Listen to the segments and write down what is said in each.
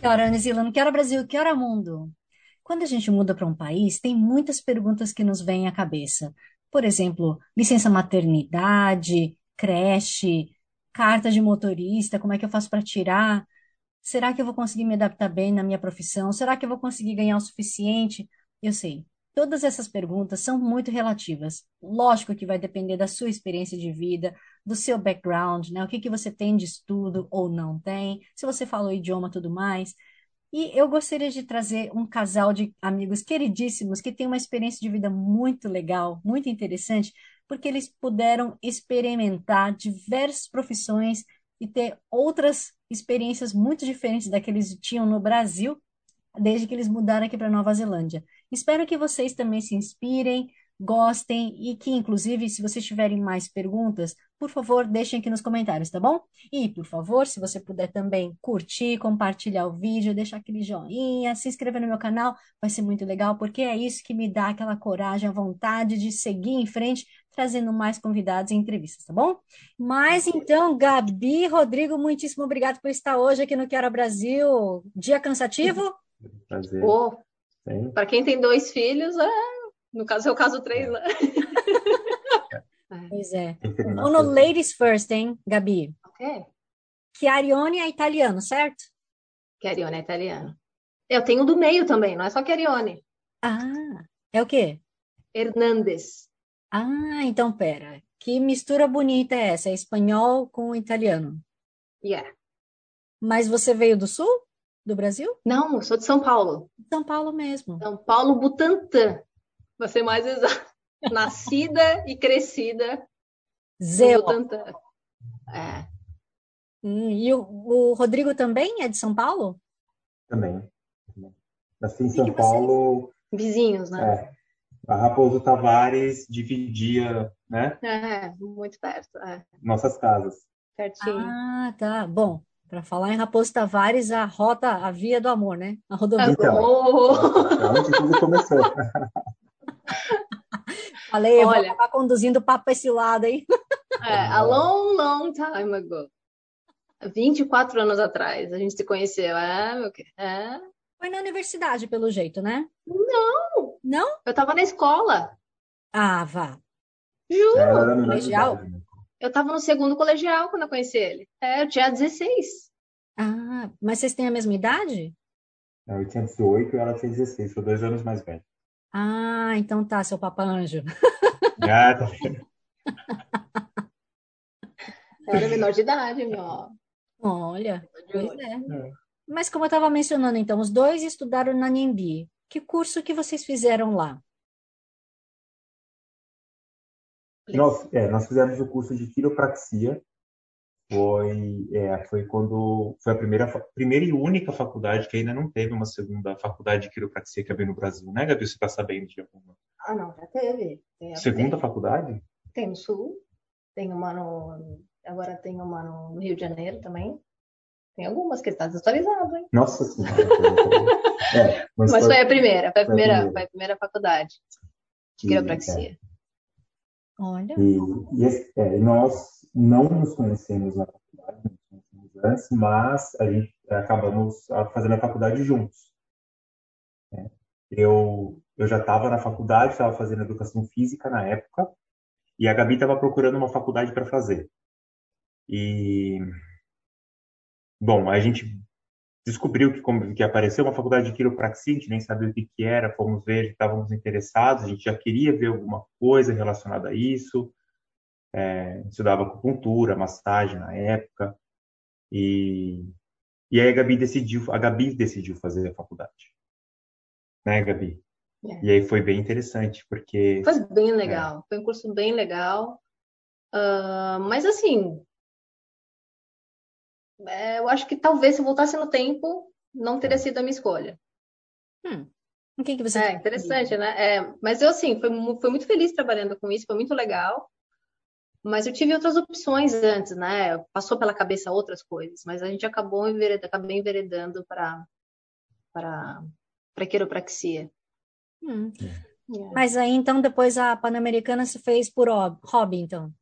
Que hora, New Zealand? Que hora, Brasil? Que hora, mundo? Quando a gente muda para um país, tem muitas perguntas que nos vêm à cabeça. Por exemplo, licença maternidade, creche, carta de motorista, como é que eu faço para tirar? Será que eu vou conseguir me adaptar bem na minha profissão? Será que eu vou conseguir ganhar o suficiente? Eu sei, todas essas perguntas são muito relativas. Lógico que vai depender da sua experiência de vida, do seu background, né? O que que você tem de estudo ou não tem, se você falou idioma, tudo mais. E eu gostaria de trazer um casal de amigos queridíssimos que tem uma experiência de vida muito legal, muito interessante, porque eles puderam experimentar diversas profissões e ter outras experiências muito diferentes da que eles tinham no Brasil, desde que eles mudaram aqui para Nova Zelândia. Espero que vocês também se inspirem, gostem e que, inclusive, se vocês tiverem mais perguntas, por favor, deixem aqui nos comentários, tá bom? E, por favor, se você puder também curtir, compartilhar o vídeo, deixar aquele joinha, se inscrever no meu canal, vai ser muito legal, porque é isso que me dá aquela coragem, a vontade de seguir em frente, trazendo mais convidados e entrevistas, tá bom? Mas então, Gabi, Rodrigo, muitíssimo obrigado por estar hoje aqui no Quero Brasil. Dia cansativo? Prazer. Oh, para quem tem dois filhos, é... no caso é o caso três, né? Pois é. Que terminar Vamos no ladies first, hein, Gabi? Ok. Chiarione é italiano, certo? Chiarione é italiano. Eu tenho do meio também, não é só Chiarione. Ah, é o quê? Hernandes. Ah, então pera. Que mistura bonita é essa? É espanhol com italiano. Yeah. Mas você veio do sul? Do Brasil? Não, eu sou de São Paulo. São Paulo mesmo. São Paulo Butantã. Pra ser mais exato. Nascida e crescida Zeu. Butantã. É. Hum, e o, o Rodrigo também é de São Paulo? Também. Nasci em São vocês- Paulo. Vizinhos, né? É, a Raposo Tavares dividia, né, É, muito perto. É, nossas casas. pertinho. Ah, tá. Bom, para falar em Raposo Tavares, a rota, a via do amor, né? A rodovia. Então. Oh! É onde tudo começou. Falei, eu vou Olha. acabar conduzindo o papo para esse lado, hein? É, a long, long time ago. 24 anos atrás, a gente se conheceu. É, meu que? É. Foi na universidade, pelo jeito, né? Não, Não? eu tava na escola. Ah, vá. Juro. Colegial? Eu tava no segundo colegial quando eu conheci ele. É, eu tinha 16. Ah, mas vocês têm a mesma idade? Eu tinha 18 e ela tinha 16, sou dois anos mais velho. Ah, então tá, seu Papa Anjo. Ah, tá. Eu era menor de idade, meu. Olha, pois é. É. Mas como eu estava mencionando, então, os dois estudaram na NIMBY. Que curso que vocês fizeram lá? Nós, é, nós fizemos o curso de quiropraxia. Foi, é, foi quando foi a primeira, primeira e única faculdade que ainda não teve uma segunda faculdade de quiropraxia que abriu no Brasil, né, Gabi? Você está sabendo de alguma? Ah, não, já teve. Tem, Segunda tem, faculdade? tem no Sul, tem uma no. Agora tem uma no Rio de Janeiro também. Tem algumas que está desatualizado, hein? Nossa Senhora. É, mas Mas foi- foi a primeira, foi a foi a primeira, foi a primeira faculdade de que- quiropraxia. Olha, E, e esse- é, nós não nos conhecemos na faculdade, nos conhecemos antes, mas a gente acabamos fazendo a faculdade juntos. né? Eu, eu já estava na faculdade, estava fazendo educação física na época, e a Gabi estava procurando uma faculdade para fazer. E, bom, a gente descobriu que, que apareceu uma faculdade de quiropraxia, a gente nem sabia o que, que era, fomos ver, estávamos interessados, a gente já queria ver alguma coisa relacionada a isso, é, estudava acupuntura, massagem na época, e, e aí a Gabi decidiu, a Gabi decidiu fazer a faculdade, né, Gabi? É. E aí foi bem interessante, porque Foi bem legal, foi um curso bem legal. Ah, mas assim, É, eu acho que talvez se eu voltasse no tempo, não teria sido a minha escolha. Hum. O que, que você É interessante, né? É, mas eu, assim, fui, mu- fui muito feliz trabalhando com isso, foi muito legal. Mas eu tive outras opções antes, né? Passou pela cabeça outras coisas, mas a gente acabou enveredando, acabei enveredando para para para quiropraxia. Hum. É. Mas aí, então, depois a Pan-Americana se fez por hob- hobby, então.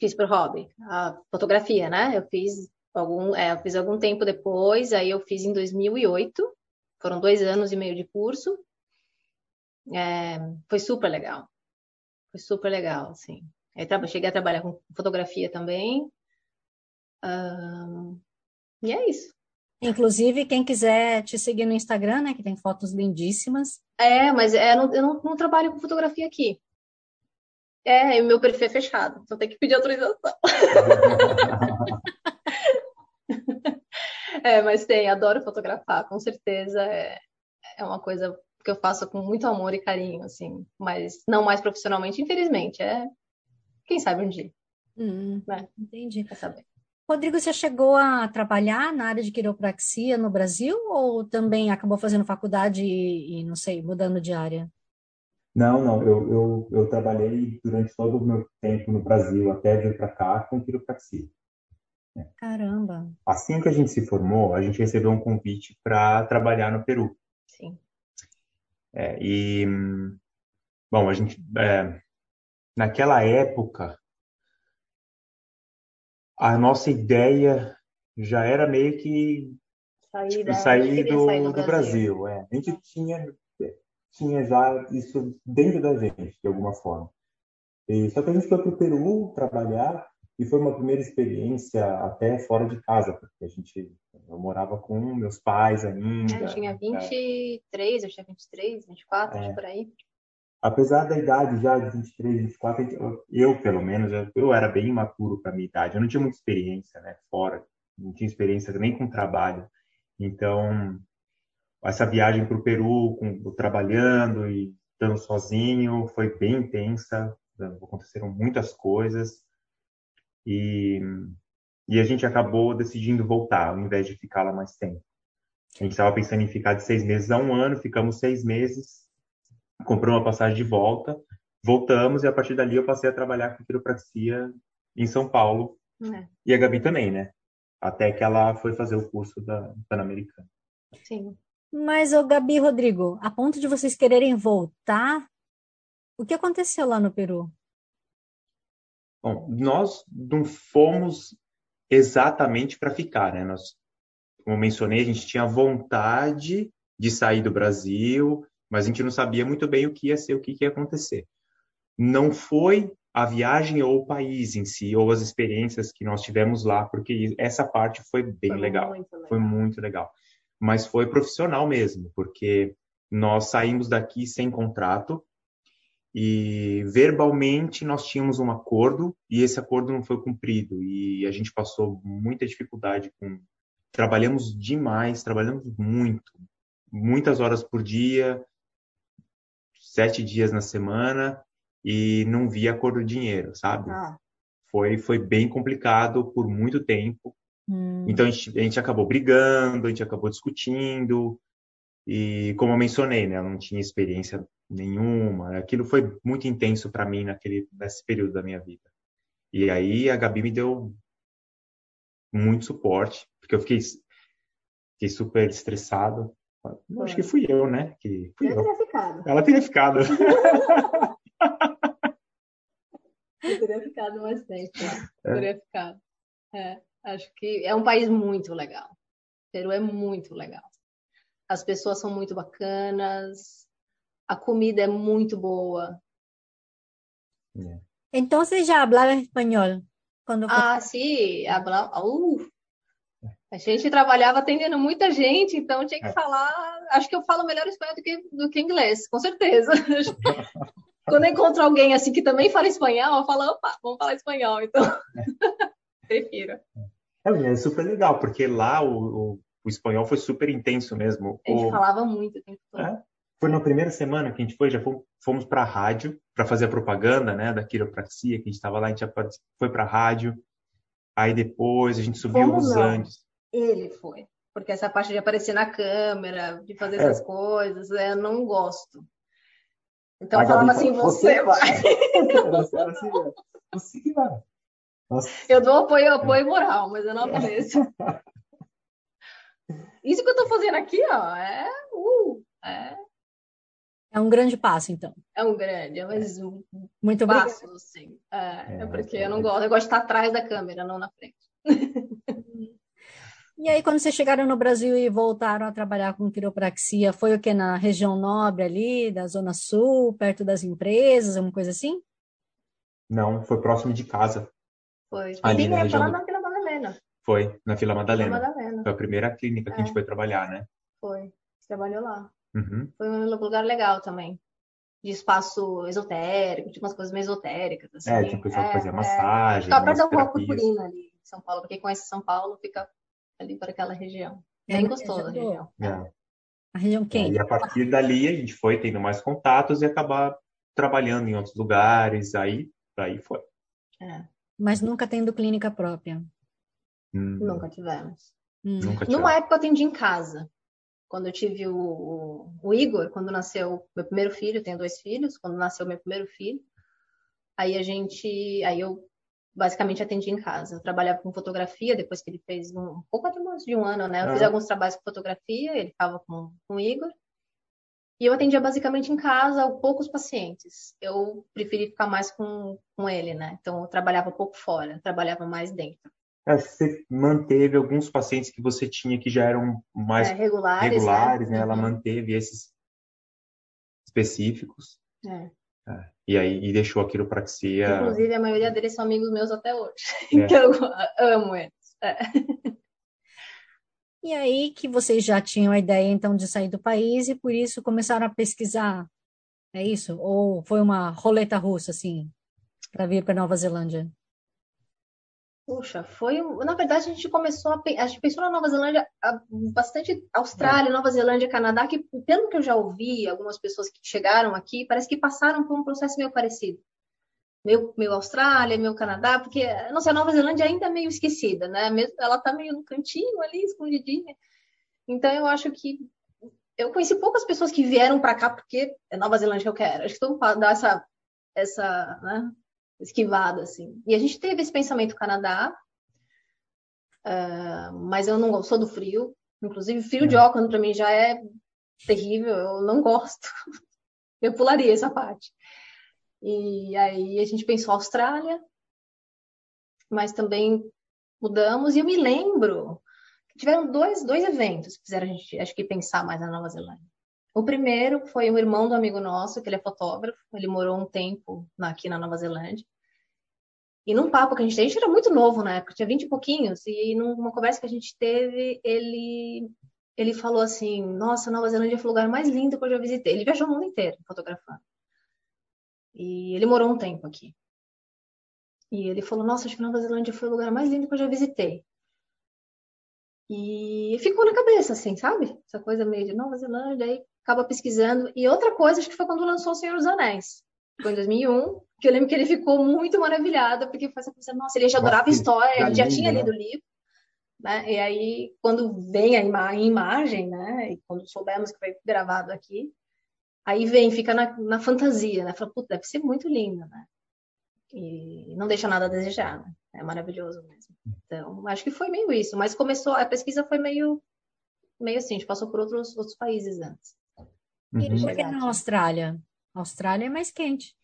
Fiz por hobby, a fotografia, né? Eu fiz algum, é, eu fiz algum tempo depois, aí eu fiz em 2008, foram dois anos e meio de curso. É, foi super legal, foi super legal, assim. Aí cheguei a trabalhar com fotografia também. Ahn, e é isso. Inclusive, quem quiser te seguir no Instagram, né, que tem fotos lindíssimas. É, mas é, não- eu não, não trabalho com fotografia aqui. É, e o meu perfil é fechado, então tem que pedir autorização. É, mas tem, adoro fotografar, com certeza. É, é uma coisa que eu faço com muito amor e carinho, assim, mas não mais profissionalmente, infelizmente. É, quem sabe um dia, Hum, né? entendi. Vai saber. Rodrigo, você chegou a trabalhar na área de quiropraxia no Brasil ou também acabou fazendo faculdade e, e, não sei, mudando de área? Não, não, eu, eu, eu trabalhei durante todo o meu tempo no Brasil, até vir para cá, com quiropraxia. Caramba. Assim que a gente se formou, a gente recebeu um convite para trabalhar no Peru. Sim. É, e, bom, a gente, é, naquela época, a nossa ideia já era meio que Sair, tipo, sair do, do do Brasil. é. A gente tinha, tinha já isso dentro da gente, de alguma forma. E, só que a gente foi para o Peru trabalhar e foi uma primeira experiência até fora de casa, porque a gente, eu morava com meus pais ainda. É, Eu tinha 23, eu tinha 23, 24, É. por aí. apesar da idade já de 23, 24, eu, eu, pelo menos, eu, eu era bem imaturo para minha idade. Eu não tinha muita experiência, né, fora. Não tinha experiência nem com trabalho. Então, essa viagem para o Peru, com, trabalhando e estando sozinho, foi bem intensa. Aconteceram muitas coisas. E, e a gente acabou decidindo voltar, ao invés de ficar lá mais tempo. A gente estava pensando em ficar de seis meses a um ano, ficamos seis meses comprou uma passagem de volta, voltamos e a partir dali eu passei a trabalhar com quiropraxia em São Paulo É, e a Gabi também, né? Até que ela foi fazer o curso da Pan-Americana. sim. Mas, ô Gabi e Rodrigo, a ponto de vocês quererem voltar, o que aconteceu lá no Peru? Bom, nós não fomos exatamente para ficar, né? Nós, como eu mencionei, a gente tinha vontade de sair do Brasil, mas a gente não sabia muito bem o que ia ser, o que ia acontecer. Não foi a viagem ou o país em si, ou as experiências que nós tivemos lá, porque essa parte foi bem Foi legal. legal. Foi muito legal. Mas foi profissional mesmo, porque nós saímos daqui sem contrato e verbalmente nós tínhamos um acordo e esse acordo não foi cumprido e a gente passou muita dificuldade com trabalhamos demais, trabalhamos muito, muitas horas por dia, sete dias na semana e não via a cor do dinheiro, sabe? Ah, Foi foi bem complicado por muito tempo. Hum, Então a gente, a gente acabou brigando, a gente acabou discutindo e como eu mencionei, né, eu não tinha experiência nenhuma. Aquilo foi muito intenso para mim naquele nesse período da minha vida. E aí a Gabi me deu muito suporte, porque eu fiquei fiquei super estressado. Eu Acho que fui eu, né? Que fui eu eu. teria ficado. Ela teria ficado. Eu teria ficado mais tempo. É. Teria ficado. É, acho que é um país muito legal. Peru é muito legal. As pessoas são muito bacanas, a comida é muito boa. Então, você já falava espanhol quando? Ah, sim, habla... uh, a gente trabalhava atendendo muita gente, então tinha que É. falar. Acho que eu falo melhor espanhol do que, do que inglês, com certeza. Quando eu encontro alguém assim que também fala espanhol, eu falo, opa, vamos falar espanhol, então. Prefiro. É, é super legal, porque lá o, o, o espanhol foi super intenso mesmo. A gente O- falava muito o tempo todo. É. Foi na primeira semana que a gente foi, já fomos, fomos para a rádio para fazer a propaganda, né, da quiropraxia, que a gente estava lá, a gente já foi para a rádio. Aí depois a gente subiu Como os não? Andes. Ele foi. Porque essa parte de aparecer na câmera, de fazer É. essas coisas, eu não gosto. Então eu falava assim, você vai. Você né? Você que vai. Nossa, Eu dou apoio, apoio moral, mas eu não apareço. Isso que eu tô fazendo aqui, ó, é, uh, é, É um grande passo, então. é um grande, é mais um Muito obrigada. passo, assim. É, É, é porque é. eu não gosto, eu gosto de estar atrás da câmera, não na frente. E aí, quando vocês chegaram no Brasil e voltaram a trabalhar com quiropraxia, foi o que na região nobre ali, da Zona Sul, perto das empresas, alguma coisa assim? não, foi próximo de casa. Foi. Ali Sim, na é, região do- na Vila Madalena. Foi na Vila Vila Madalena. Madalena, Foi a primeira clínica que a gente É. foi trabalhar, né? foi. Trabalhou lá. Uhum. Foi um lugar legal também. De espaço esotérico, tinha umas coisas meio esotéricas, assim. É, tinha o pessoal que fazia é. massagem, perto da rua massoterapias. Purpurina ali, em São Paulo. Pra quem conhece São Paulo, fica ali por aquela região. É Bem na gostosa a região. É. A região É, quente. e a partir dali a gente foi tendo mais contatos e acabar trabalhando em outros lugares. Aí, aí foi. É, Mas nunca tendo clínica própria. Hum, nunca tivemos. Hum. nunca Numa época eu atendi em casa. Quando eu tive o, o, o Igor, quando nasceu meu primeiro filho, eu tenho dois filhos, quando nasceu meu primeiro filho, aí a gente, aí eu basicamente atendi em casa. Eu trabalhava com fotografia, depois que ele fez um, um pouco mais de um ano, né? Eu fiz Ah. alguns trabalhos com fotografia, ele ficava com, com o Igor. E eu atendia basicamente em casa, poucos pacientes. Eu preferi ficar mais com, com ele, né? Então eu trabalhava pouco fora, trabalhava mais dentro. É, você manteve alguns pacientes que você tinha que já eram mais É, regulares, regulares, né? Ela Uhum. manteve esses específicos. É. É. E aí e deixou a quiropraxia. Inclusive, a maioria deles são amigos meus até hoje. É. que eu amo eles. E aí que vocês já tinham a ideia, então, de sair do país e por isso começaram a pesquisar. É isso? Ou foi uma roleta russa, assim, para vir para Nova Zelândia? Puxa, foi. Na verdade, a gente começou a. A gente pensou na Nova Zelândia, bastante Austrália, Nova Zelândia, Canadá, que, pelo que eu já ouvi, algumas pessoas que chegaram aqui, parece que passaram por um processo meio parecido. Meio, meio Austrália, meio Canadá, porque, não sei, a Nova Zelândia ainda é meio esquecida, né? Mesmo, ela tá meio no cantinho ali, escondidinha. Então, eu acho que. Eu conheci poucas pessoas que vieram para cá porque é Nova Zelândia que eu quero. Acho que todo mundo dá essa, essa, né? esquivada, assim. E a gente teve esse pensamento Canadá, ah, mas eu não sou do frio. Inclusive, frio de Auckland para mim já é terrível, eu não gosto. Eu pularia essa parte. E aí a gente pensou Austrália, mas também mudamos. E eu me lembro que tiveram dois, dois eventos que fizeram a gente, acho que, pensar mais na Nova Zelândia. O primeiro foi um irmão do amigo nosso, que ele é fotógrafo, ele morou um tempo aqui na Nova Zelândia. E num papo que a gente teve, a gente era muito novo na época, tinha vinte e pouquinhos, e numa conversa que a gente teve, ele, ele falou assim: Nossa, Nova Zelândia foi o lugar mais lindo que eu já visitei. Ele viajou o mundo inteiro fotografando. E ele morou um tempo aqui. E ele falou: Nossa, acho que Nova Zelândia foi o lugar mais lindo que eu já visitei. E ficou na cabeça, assim, sabe? Essa coisa meio de Nova Zelândia, aí acaba pesquisando. E outra coisa, acho que foi quando lançou O Senhor dos Anéis. Foi em 2001, que eu lembro que ele ficou muito maravilhado, porque foi essa coisa, nossa, ele já adorava Nossa, história, ele já lindo, tinha né? lido o livro. Né? E aí, quando vem a ima em imagem, né? E quando soubemos que foi gravado aqui, aí vem, fica na, na fantasia, né? Fala, puta, deve ser muito lindo, né? E não deixa nada a desejar, né? É maravilhoso mesmo. Então, acho que foi meio isso. Mas começou, a pesquisa foi meio, meio assim, a gente passou por outros, outros países antes. E Uhum. por que na Austrália? A Austrália é mais quente.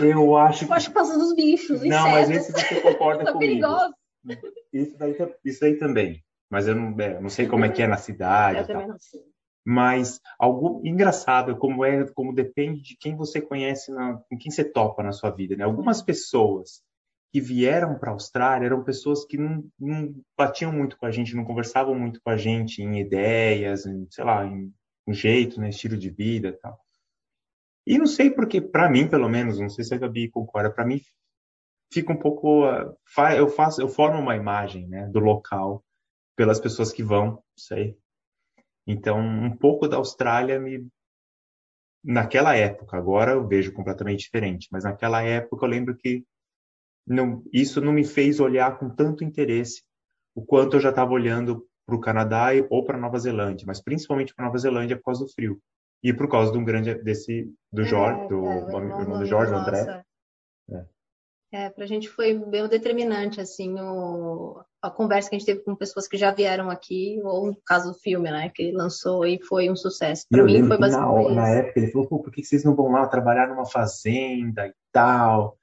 Eu acho Eu acho que passa dos bichos, que. Não, mas insetos, esse você concorda são comigo. perigosos. Isso daí, ta- isso daí também. Mas eu não, é, não sei como é que é na cidade. Eu e tal. também não sei. Mas algo engraçado como é, como depende de quem você conhece, na, com quem você topa na sua vida, né? Algumas pessoas que vieram para a Austrália eram pessoas que não, não batiam muito com a gente, não conversavam muito com a gente em ideias, em, sei lá, em, em jeito, né, estilo de vida, e tal. E não sei porque, para mim, pelo menos, não sei se a Gabi concorda, para mim fica um pouco, ah, eu faço, eu formo uma imagem, né, do local pelas pessoas que vão, não sei. Então, um pouco da Austrália me. Naquela época, agora eu vejo completamente diferente, mas naquela época eu lembro que não, isso não me fez olhar com tanto interesse o quanto eu já estava olhando para o Canadá ou para Nova Zelândia, mas principalmente para Nova Zelândia por causa do frio e por causa de um grande desse do Jorge, é, do, é, irmão, irmão do Jorge, André. É. É, para a gente foi bem determinante, assim, o, a conversa que a gente teve com pessoas que já vieram aqui, ou no caso do filme, né, que ele lançou e foi um sucesso. Para mim foi basicamente na, na, época ele falou, por que vocês não vão lá trabalhar numa fazenda e tal?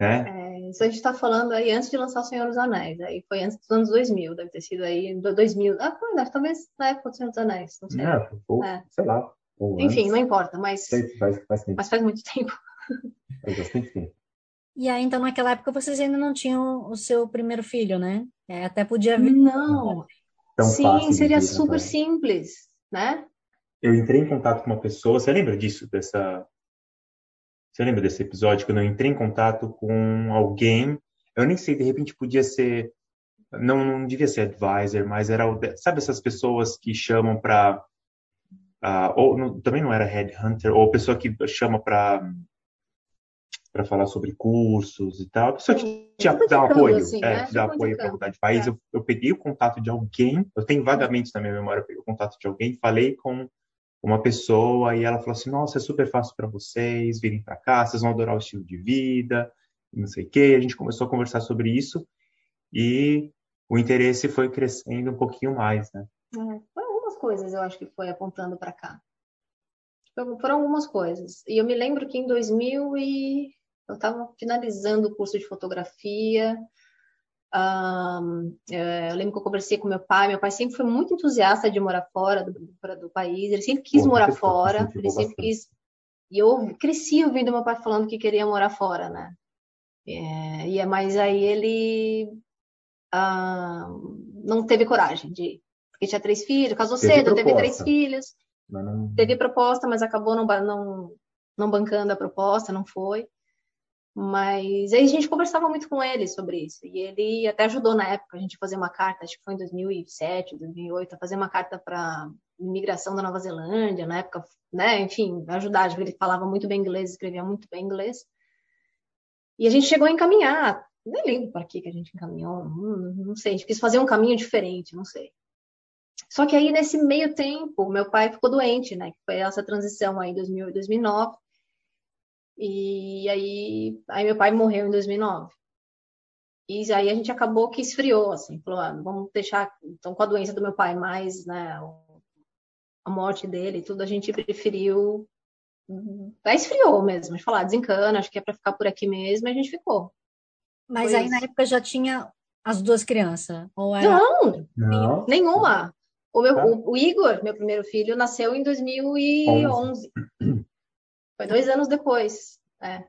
É? é isso a gente está falando aí antes de lançar O Senhor dos Anéis, aí foi antes dos anos 2000, deve ter sido aí 2000, ah, foi, talvez na época do Senhor dos Anéis, não sei. Não, ou, é. sei lá. Enfim, antes. não importa, mas, faz, faz mas faz muito tempo. Faz bastante tempo. E aí, então, naquela época, vocês ainda não tinham o seu primeiro filho, né? É, até podia vir. Não. Tão Sim, seria super né? simples, né? Eu entrei em contato com uma pessoa, você lembra disso, dessa... Você lembra desse episódio, quando eu entrei em contato com alguém, eu nem sei, de repente podia ser, não, não devia ser advisor, mas era, sabe essas pessoas que chamam para, uh, ou não, também não era headhunter, ou pessoa que chama para para falar sobre cursos e tal. Pessoa que te dá um apoio, assim, é, né? te dá apoio para mudar de país. É. Eu, eu, peguei o contato de alguém, eu tenho vagamente na minha memória, eu peguei o contato de alguém, falei com uma pessoa e ela falou assim: Nossa, é super fácil para vocês virem para cá, vocês vão adorar o estilo de vida, não sei o quê. A gente começou a conversar sobre isso e o interesse foi crescendo um pouquinho mais, né? É, foi algumas coisas eu acho que foi apontando para cá. Foram algumas coisas. E eu me lembro que em 2000 e eu estava finalizando o curso de fotografia. Um, é, eu lembro que eu conversei com meu pai. Meu pai sempre foi muito entusiasta de morar fora do, do país. Ele sempre quis Bom, morar fora. Ele sempre quis. E eu cresci ouvindo meu pai falando que queria morar fora, né? É, e é, mas aí ele uh, não teve coragem de ir. Porque tinha três filhos, casou teve cedo, proposta. teve três filhos. Não... Teve proposta, mas acabou não, não, não bancando a proposta, não foi. Mas aí a gente conversava muito com ele sobre isso. E ele até ajudou na época a gente fazer uma carta, acho que foi em 2007, 2008, a fazer uma carta para imigração da Nova Zelândia, na época, né? Enfim, ajudar. Ele falava muito bem inglês, escrevia muito bem inglês. E a gente chegou a encaminhar. Nem lembro para que a gente encaminhou, não, não sei. A gente quis fazer um caminho diferente, não sei. Só que aí, nesse meio tempo, meu pai ficou doente, né? Que foi essa transição aí, 2008, 2009. E aí, aí meu pai morreu em 2009. E aí a gente acabou que esfriou, assim, falou, ah, vamos deixar, então com a doença do meu pai mais, né, a morte dele e tudo, a gente preferiu, aí esfriou mesmo, de falar, desencana, acho que é para ficar por aqui mesmo, e a gente ficou. Mas Foi aí isso. na época já tinha as duas crianças? Ou era... Não, Não, nenhuma. O, meu, tá. o, o Igor, meu primeiro filho, nasceu em 2011. 11. Foi dois anos depois. É,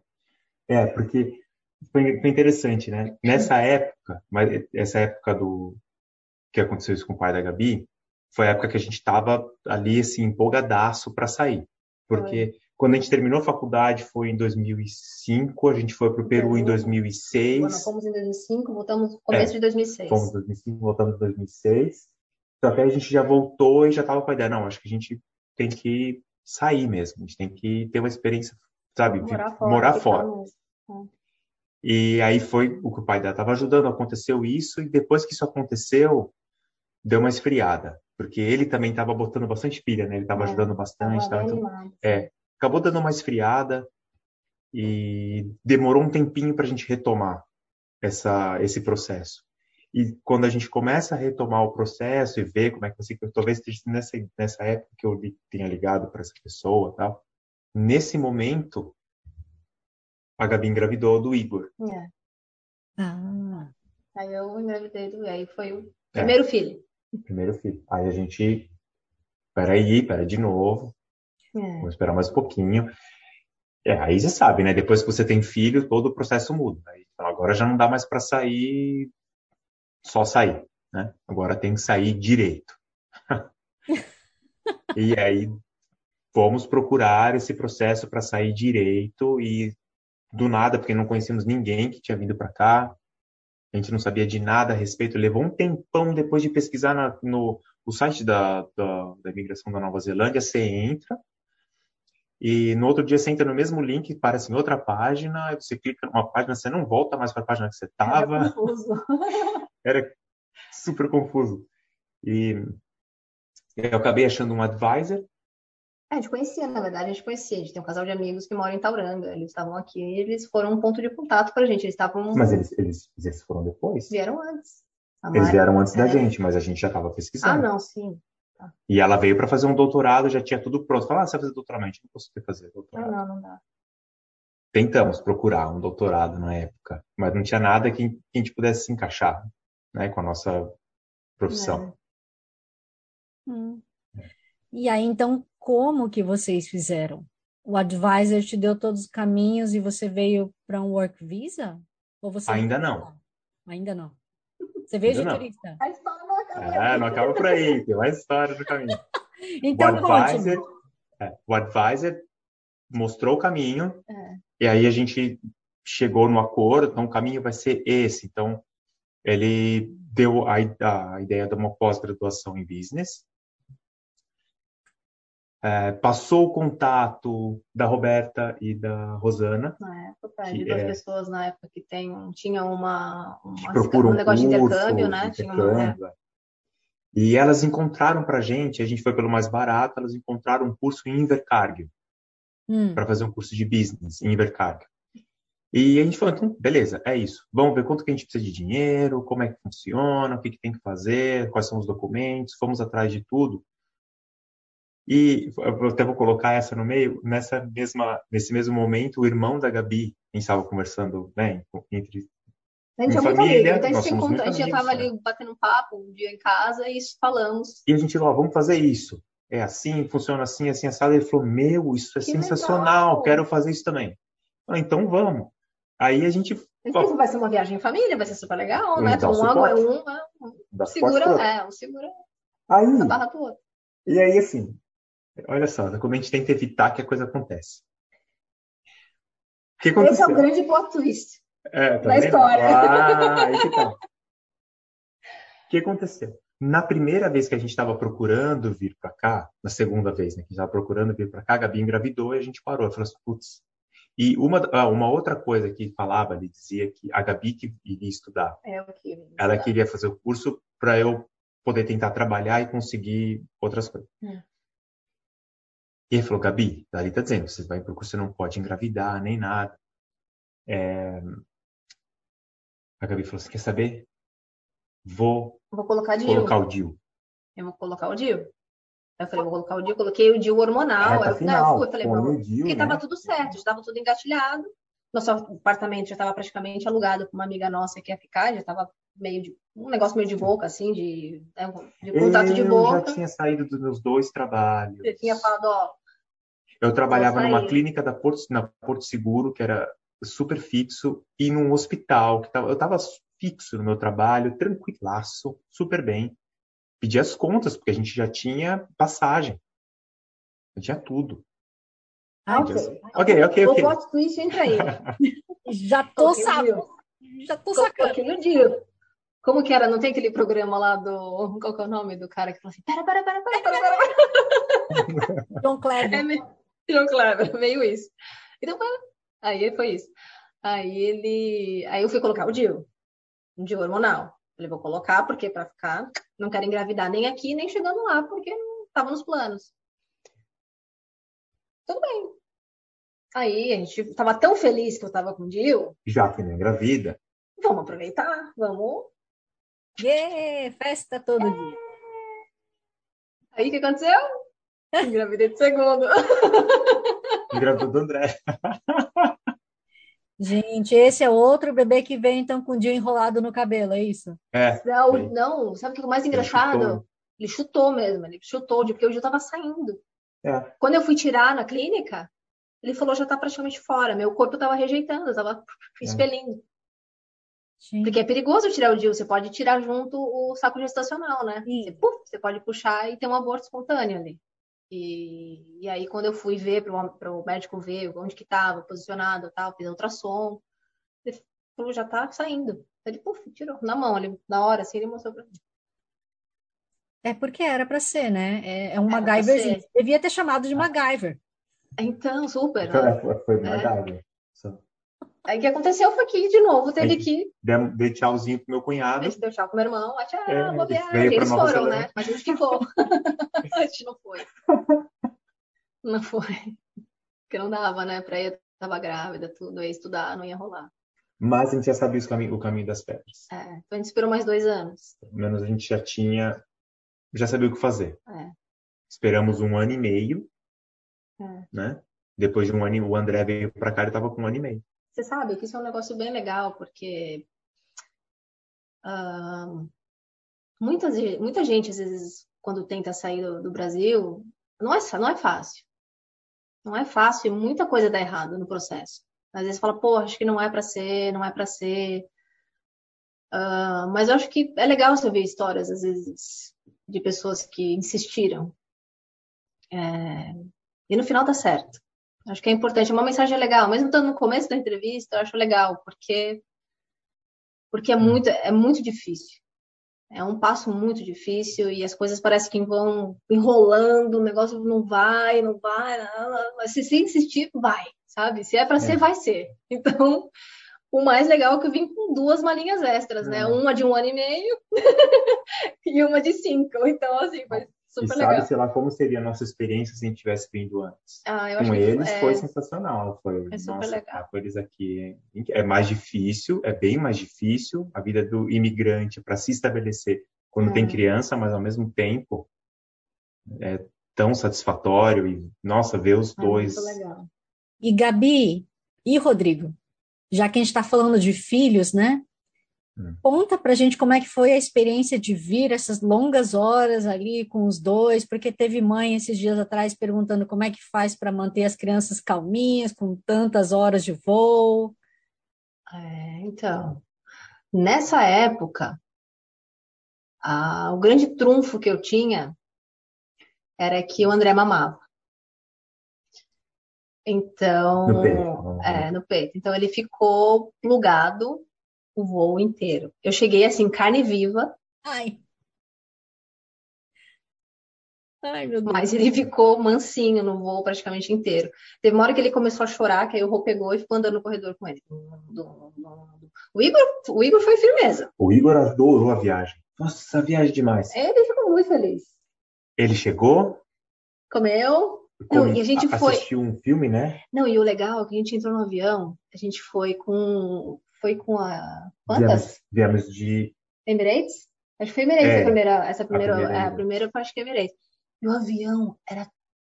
é porque foi, foi interessante, né? Nessa época, mas essa época do que aconteceu isso com o pai da Gabi, foi a época que a gente estava ali assim empolgadaço para sair, porque foi. quando a gente terminou a faculdade foi em 2005, a gente foi para o Peru em 2006. Quando fomos em 2005, voltamos no começo é, de 2006. Fomos em 2005, voltamos em 2006. Só que aí a gente já voltou e já estava com a ideia, não, acho que a gente tem que sair mesmo. A gente tem que ter uma experiência, sabe? Morar fora. Morar fora. E aí foi o que o pai dela estava ajudando, aconteceu isso, e depois que isso aconteceu, deu uma esfriada. Porque ele também estava botando bastante pilha, né? Ele estava é, ajudando bastante. Tava então, é, acabou dando uma esfriada e demorou um tempinho para a gente retomar essa, esse processo. E quando a gente começa a retomar o processo e ver como é que você, talvez nessa, nessa época que eu tenha ligado para essa pessoa tal, nesse momento, a Gabi engravidou do Igor. É. Ah. Aí eu engravidei do aí foi o é. primeiro é. filho. Primeiro filho. Aí a gente, peraí, pera de novo, é. vamos esperar mais um pouquinho. É, aí você sabe, né? Depois que você tem filho, todo o processo muda. Aí, agora já não dá mais para sair só sair, né? Agora tem que sair direito. e aí fomos procurar esse processo para sair direito e do nada, porque não conhecíamos ninguém que tinha vindo para cá, a gente não sabia de nada a respeito. Levou um tempão depois de pesquisar na, no o site da, da, da imigração da Nova Zelândia. Você entra E no outro dia você entra no mesmo link, aparece em outra página, você clica numa página, você não volta mais para a página que você estava. Confuso. Era super confuso. E eu acabei achando um advisor. É, a gente conhecia, na verdade, a gente conhecia. A gente tem um casal de amigos que moram em Tauranga. Eles estavam aqui e eles foram um ponto de contato para a gente. Eles estavam. Mas eles, eles, eles foram depois? Vieram antes. Eles vieram antes da é. gente, mas a gente já estava Ah, pesquisando. não, sim. E ela veio para fazer um doutorado, já tinha tudo pronto. Falou, ah, você vai fazer doutorado? A gente não conseguiu fazer Não, doutorado. não, não dá. Tentamos procurar um doutorado na época, mas não tinha nada que, que a gente pudesse se encaixar né, com a nossa profissão. Hum. E aí, então, como que vocês fizeram? O advisor te deu todos os caminhos e você veio para um work visa? Ou você Ainda não. Ainda não. Você veio de Ainda não. turista. A história não acaba. É, não acaba por aí, tem mais história no caminho. Então, o advisor, é, o advisor mostrou o caminho É. e aí a gente chegou no acordo, então o caminho vai ser esse. Então ele deu a, a ideia de uma pós-graduação em business, é, passou o contato da Roberta e da Rosana, Na época, Que de duas é- pessoas na época que tem, tinham uma, uma, um negócio de curso, intercâmbio, né? de Tinha uma, é. intercâmbio, é. E elas encontraram para gente, a gente foi pelo mais barato, elas encontraram um curso em Invercargill. Hum. para fazer um curso de business em Invercargill. E a gente falou, então, beleza, é isso. Vamos ver quanto que a gente precisa de dinheiro, como é que funciona, o que, que tem que fazer, quais são os documentos, fomos atrás de tudo. E eu até vou colocar essa no meio, nessa mesma, nesse mesmo momento, o irmão da Gabi, a gente estava conversando, bem, entre A gente é muito família, amigo. Então a gente, encontra, a gente já amigos, tava ali batendo um papo um dia em casa e isso falamos. E a gente falou, vamos fazer isso. É assim, funciona assim, assim, assado. Ele falou, meu, isso é Que sensacional, legal. quero fazer isso também. Falei, então vamos. Aí a gente Isso vai ser uma viagem em família, vai ser super legal, né? Dá o Um, um, é, um dá segura, é, um segura Aí, a barra do outro. E aí, assim, olha só, como a gente tenta evitar que a coisa aconteça. O que Esse é aconteceu? o grande plot twist. É, tá da vendo? história. Ah, aí que tá. O que aconteceu? Na primeira vez que a gente estava procurando vir para cá, na segunda vez né, que a gente estava procurando vir para cá, a Gabi engravidou e a gente parou. Eu falei assim, putz. E uma, ah, uma outra coisa que falava, ele dizia que a Gabi que iria estudar, É o que. ela queria fazer o curso para eu poder tentar trabalhar e conseguir outras coisas. Hum. E ele falou, Gabi, Dali tá dizendo, você vai pro curso, você não pode engravidar, nem nada. É... A Gabi falou, você quer saber? Vou Vou colocar colocar o DIU. Eu vou colocar o DIU. Eu falei, vou colocar o DIU. Coloquei o DIU hormonal. Aí eu, final, não, eu eu falei, põe vamos. o DIU, Porque né? tava tudo certo, estava tudo engatilhado. Nosso apartamento já estava praticamente alugado com uma amiga nossa que ia ficar, já estava meio de um negócio meio de boca, assim, de, né, de contato de eu boca. já tinha saído dos meus dois trabalhos. Você tinha falado, ó, Eu trabalhava numa clínica da Porto, na Porto Seguro, que era super fixo, e num hospital, que tava, eu estava fixo no meu trabalho, tranquilaço, super bem. Pedi as contas, porque a gente já tinha passagem. Já tinha tudo. Ai, ok. Ok, ok, O ok. plot twist entra aí. já tô o sabendo. Já tô sacando. O DIU. Como que era? Não tem aquele programa lá do. Qual que é o nome do cara que falou assim: pera, pera, pera, pera, pera, pera. John É Kleber. meio, João Kleber, meio isso. Então. Aí foi isso. Aí ele. Aí eu fui colocar o DIU. Um DIU hormonal. Falei, vou colocar, porque para ficar. Não quero engravidar nem aqui, nem chegando lá, porque não estava nos planos. Tudo bem. Aí a gente estava tão feliz que eu estava com o DIU. Já que não engravida. Vamos aproveitar, vamos. Yeah, festa todo dia. Aí o que aconteceu? Engravidei de segundo. Engravidou do André. Gente, esse é outro bebê que vem então com o dia enrolado no cabelo, é isso? É. Não, Sim. não, sabe o que é o mais Ele engraçado? chutou. Ele chutou mesmo, ele chutou, de- porque o Gil tava saindo. É. Quando eu fui tirar na clínica, ele falou já tá praticamente fora. Meu corpo tava rejeitando, eu tava expelindo. Gente, Porque é perigoso tirar o DIU, você pode tirar junto o saco gestacional, né? Sim. Você, puf, você pode puxar e ter um aborto espontâneo ali. E, e aí, quando eu fui ver, para o médico ver onde que estava, posicionado e tal, fiz ultrassom, ele falou, já tá saindo. Ele, puf, tirou na mão, ali, na hora, assim, ele mostrou pra mim. É porque era pra ser, né? É, é um Era MacGyverzinho. Devia ter chamado de MacGyver. Então, super. Né? é, foi marcado. Aí o que aconteceu foi que, de novo, teve Aí- que. Dei, tchauzinho pro meu A cunhado. gente deu tchau pro meu irmão, ah, tchau, É, boa viagem. Eles foram, Zelândia. né? A gente ficou. a gente não foi. Não foi. Porque não dava, né? Pra ir, tava grávida, tudo, ia estudar, não ia rolar. Mas a gente já sabia os cami- o caminho das pedras. É, então a gente esperou mais dois anos. Pelo menos a gente já tinha, já sabia o que fazer. É. Esperamos um ano e meio, É. né? Depois de um ano, o André veio pra cá e tava com um ano e meio. Você sabe que isso é um negócio bem legal, porque ah, muitas, muita gente, às vezes, quando tenta sair do, do Brasil, não é, não é fácil. Não é fácil e muita coisa dá errado no processo. Às vezes fala, pô, acho que não é para ser, não é para ser. Ah, mas eu acho que é legal você ver histórias, às vezes, de pessoas que insistiram. É, e no final dá certo. Acho que é importante, é uma mensagem legal, mesmo estando no começo da entrevista, eu acho legal, porque porque é muito é muito difícil. É um passo muito difícil e as coisas parecem que vão enrolando, o negócio não vai, não vai, não, não, mas se você insistir, vai, sabe? Se é para ser, É. vai ser. Então, o mais legal é que eu vim com duas malinhas extras, né? É. Uma de um ano e meio e uma de cinco. Então, assim, foi E super sabe, legal. sei lá, como seria a nossa experiência se a gente tivesse vindo antes. Ah, eu acho Com que eles é, foi sensacional. Foi, É super nossa, legal. com eles aqui é mais difícil, é bem mais difícil a vida do imigrante para se estabelecer quando tem Hum. criança, mas ao mesmo tempo é tão satisfatório e nossa, ver os é dois. muito legal. E Gabi e Rodrigo, já que a gente está falando de filhos, né? Conta pra gente como é que foi a experiência de vir essas longas horas ali com os dois, porque teve mãe esses dias atrás perguntando como é que faz para manter as crianças calminhas com tantas horas de voo. É, então, nessa época, a- o grande trunfo que eu tinha era que o André mamava. Então, No peito. é, no peito. Então ele ficou plugado o voo inteiro. Eu cheguei assim, carne viva, Ai. Ai, meu Deus. mas ele ficou mansinho no voo praticamente inteiro. Teve uma hora que ele começou a chorar, que aí o Rô pegou e ficou andando no corredor com ele. O Igor, o Igor foi firmeza. O Igor adorou a viagem. Nossa, viagem demais. Ele ficou muito feliz. Ele chegou, Comeu. come- Não, e a gente a- foi- assistiu um filme, né? Não, e o legal é que a gente entrou no avião, a gente foi com. Foi com a. Quantas? Viemos, viemos de Emirates? Acho que foi Emirates É, a primeira. Essa primeira, primeira é, a primeira eu acho que é Emirates. E o avião era.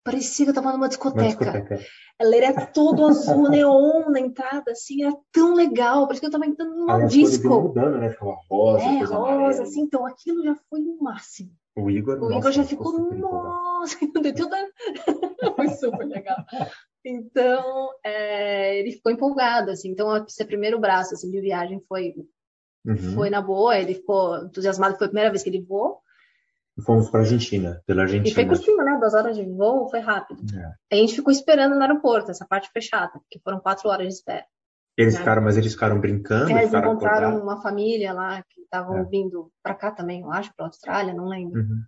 Parecia que eu tava numa uma discoteca. discoteca. Ela era todo azul, neon na entrada, assim, era tão legal. Parecia que eu tava entrando Aí cores iam disco. mudando, né? Ficava rosa, É, rosa, assim, então aquilo já foi o máximo. O Igor, O nossa, Igor já ficou, nossa, deu toda... foi super legal. Então, é, ele ficou empolgado, assim. Então, esse primeiro braço, assim, de viagem foi, Uhum. foi na boa. Ele ficou entusiasmado, foi a primeira vez que ele voou. Fomos para Argentina, pela E foi Argentina. curtinho, né? Duas horas de voo, foi rápido. É. A gente ficou esperando no aeroporto, essa parte fechada, porque foram quatro horas de espera. Eles É. ficaram, mas eles ficaram brincando, É, eles encontraram acordados. uma família lá que estavam É. vindo para cá também, eu acho, para Austrália, não lembro. Uhum.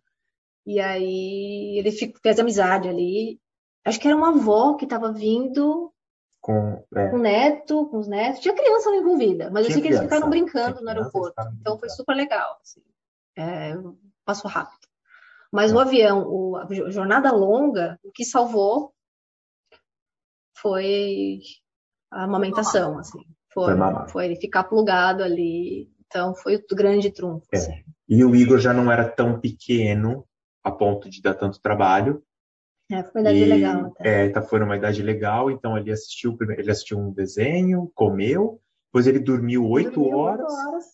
E aí ele fez amizade ali. Acho que era uma avó que estava vindo Com, é, com neto, com os netos. Tinha criança envolvida, mas eu Tinha sei que eles criança, ficaram brincando no aeroporto. Então foi super legal. assim. É, passou rápido. Mas o avião, o- a jornada longa, o que salvou foi a amamentação, assim. Foi, Foi foi ele ficar plugado ali. Então foi o grande trunfo. É. assim. E o Igor já não era tão pequeno a ponto de dar tanto trabalho. É, foi uma idade E, legal até. É, tá, foi numa idade legal, então ele assistiu, ele assistiu um desenho, comeu, depois ele dormiu oito horas, horas,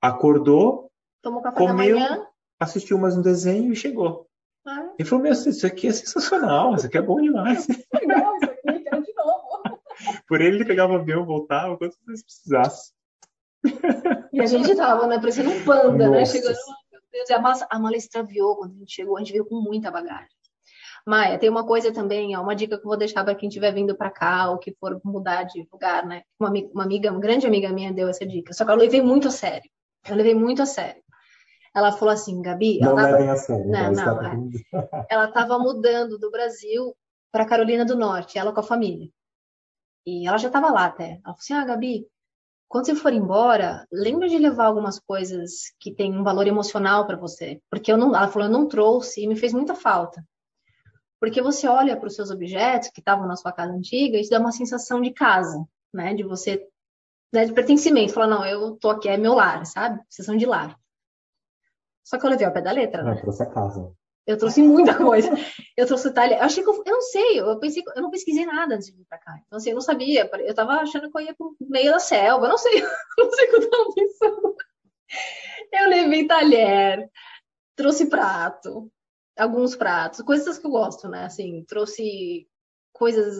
acordou, tomou café comeu. da manhã. assistiu mais um desenho e chegou. Ah, Ele falou, meu, isso aqui é sensacional, isso aqui é bom demais. legal isso aqui, quero de novo. Por ele, ele pegava o avião, voltava, quantas vezes precisasse. E a gente tava, né, parecendo um panda, né? Nossa. Chegando, meu Deus, a mala, a mala extraviou quando a gente chegou, a gente veio com muita bagagem. Maia, tem uma coisa também, ó, uma dica que eu vou deixar para quem estiver vindo para cá ou que for mudar de lugar, né? Uma, uma amiga, uma grande amiga minha deu essa dica, só que eu levei muito a sério. Eu levei muito a sério. Ela falou assim, Gabi, ela Não tava, levem a sério. Não, não, é. ela tava mudando do Brasil para Carolina do Norte, ela com a família. E ela já estava lá até. Ela falou assim: Ah, Gabi, quando você for embora, lembra de levar algumas coisas que têm um valor emocional para você. Porque eu não, ela falou, eu não trouxe e me fez muita falta. Porque você olha para os seus objetos que estavam na sua casa antiga e te dá uma sensação de casa, né? De você, né, de pertencimento. Fala, não, eu tô aqui, é meu lar, sabe? Sensação de lar. Só que eu levei ao pé da letra, né? Ah, trouxe a casa. Eu trouxe muita coisa. Eu trouxe Itália. Eu achei que eu, eu não sei, eu pensei, eu não pesquisei nada antes de vir para cá. Então, assim, eu não sabia. Eu tava achando que eu ia pro meio da selva. Eu não sei, eu não sei o que eu tava pensando. Eu levei talher, trouxe prato, alguns pratos, coisas que eu gosto, né? Assim, trouxe coisas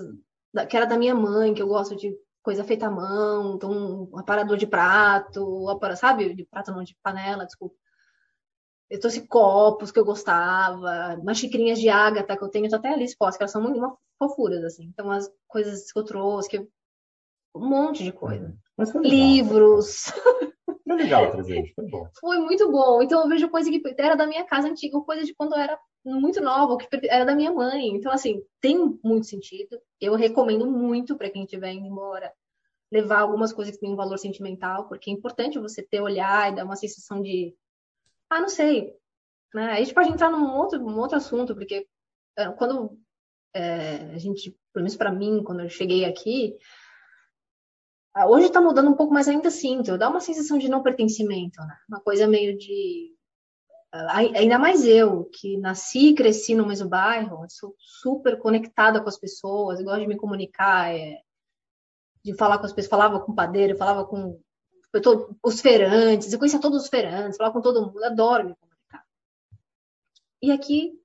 da, que era da minha mãe, que eu gosto de coisa feita à mão, então um aparador de prato, sabe? De prato não, de panela, desculpa. Eu trouxe copos que eu gostava, umas xicrinhas de ágata que eu tenho, tô até ali expostas, que elas são muito uma fofuras, assim. Então, as coisas que eu trouxe, que eu... um monte de coisa. Livros. Foi legal trazer foi bom. Foi muito bom. Então, eu vejo coisa que era da minha casa antiga, coisa de quando eu era muito nova, que era da minha mãe. Então, assim, tem muito sentido. Eu recomendo muito para quem estiver indo embora levar algumas coisas que têm um valor sentimental, porque é importante você ter olhar e dar uma sensação de ah, não sei. Né? A gente pode entrar num outro, num outro assunto, porque é, quando é, a gente, pelo menos para mim, quando eu cheguei aqui, hoje está mudando um pouco, mas ainda sinto, dá uma sensação de não pertencimento, né? Uma coisa meio de. Ainda mais eu, que nasci e cresci no mesmo bairro, sou super conectada com as pessoas, gosto de me comunicar, é, de falar com as pessoas, falava com o padeiro, falava com tô, os feirantes, eu conhecia todos os feirantes, falava com todo mundo, adoro me comunicar. E aqui,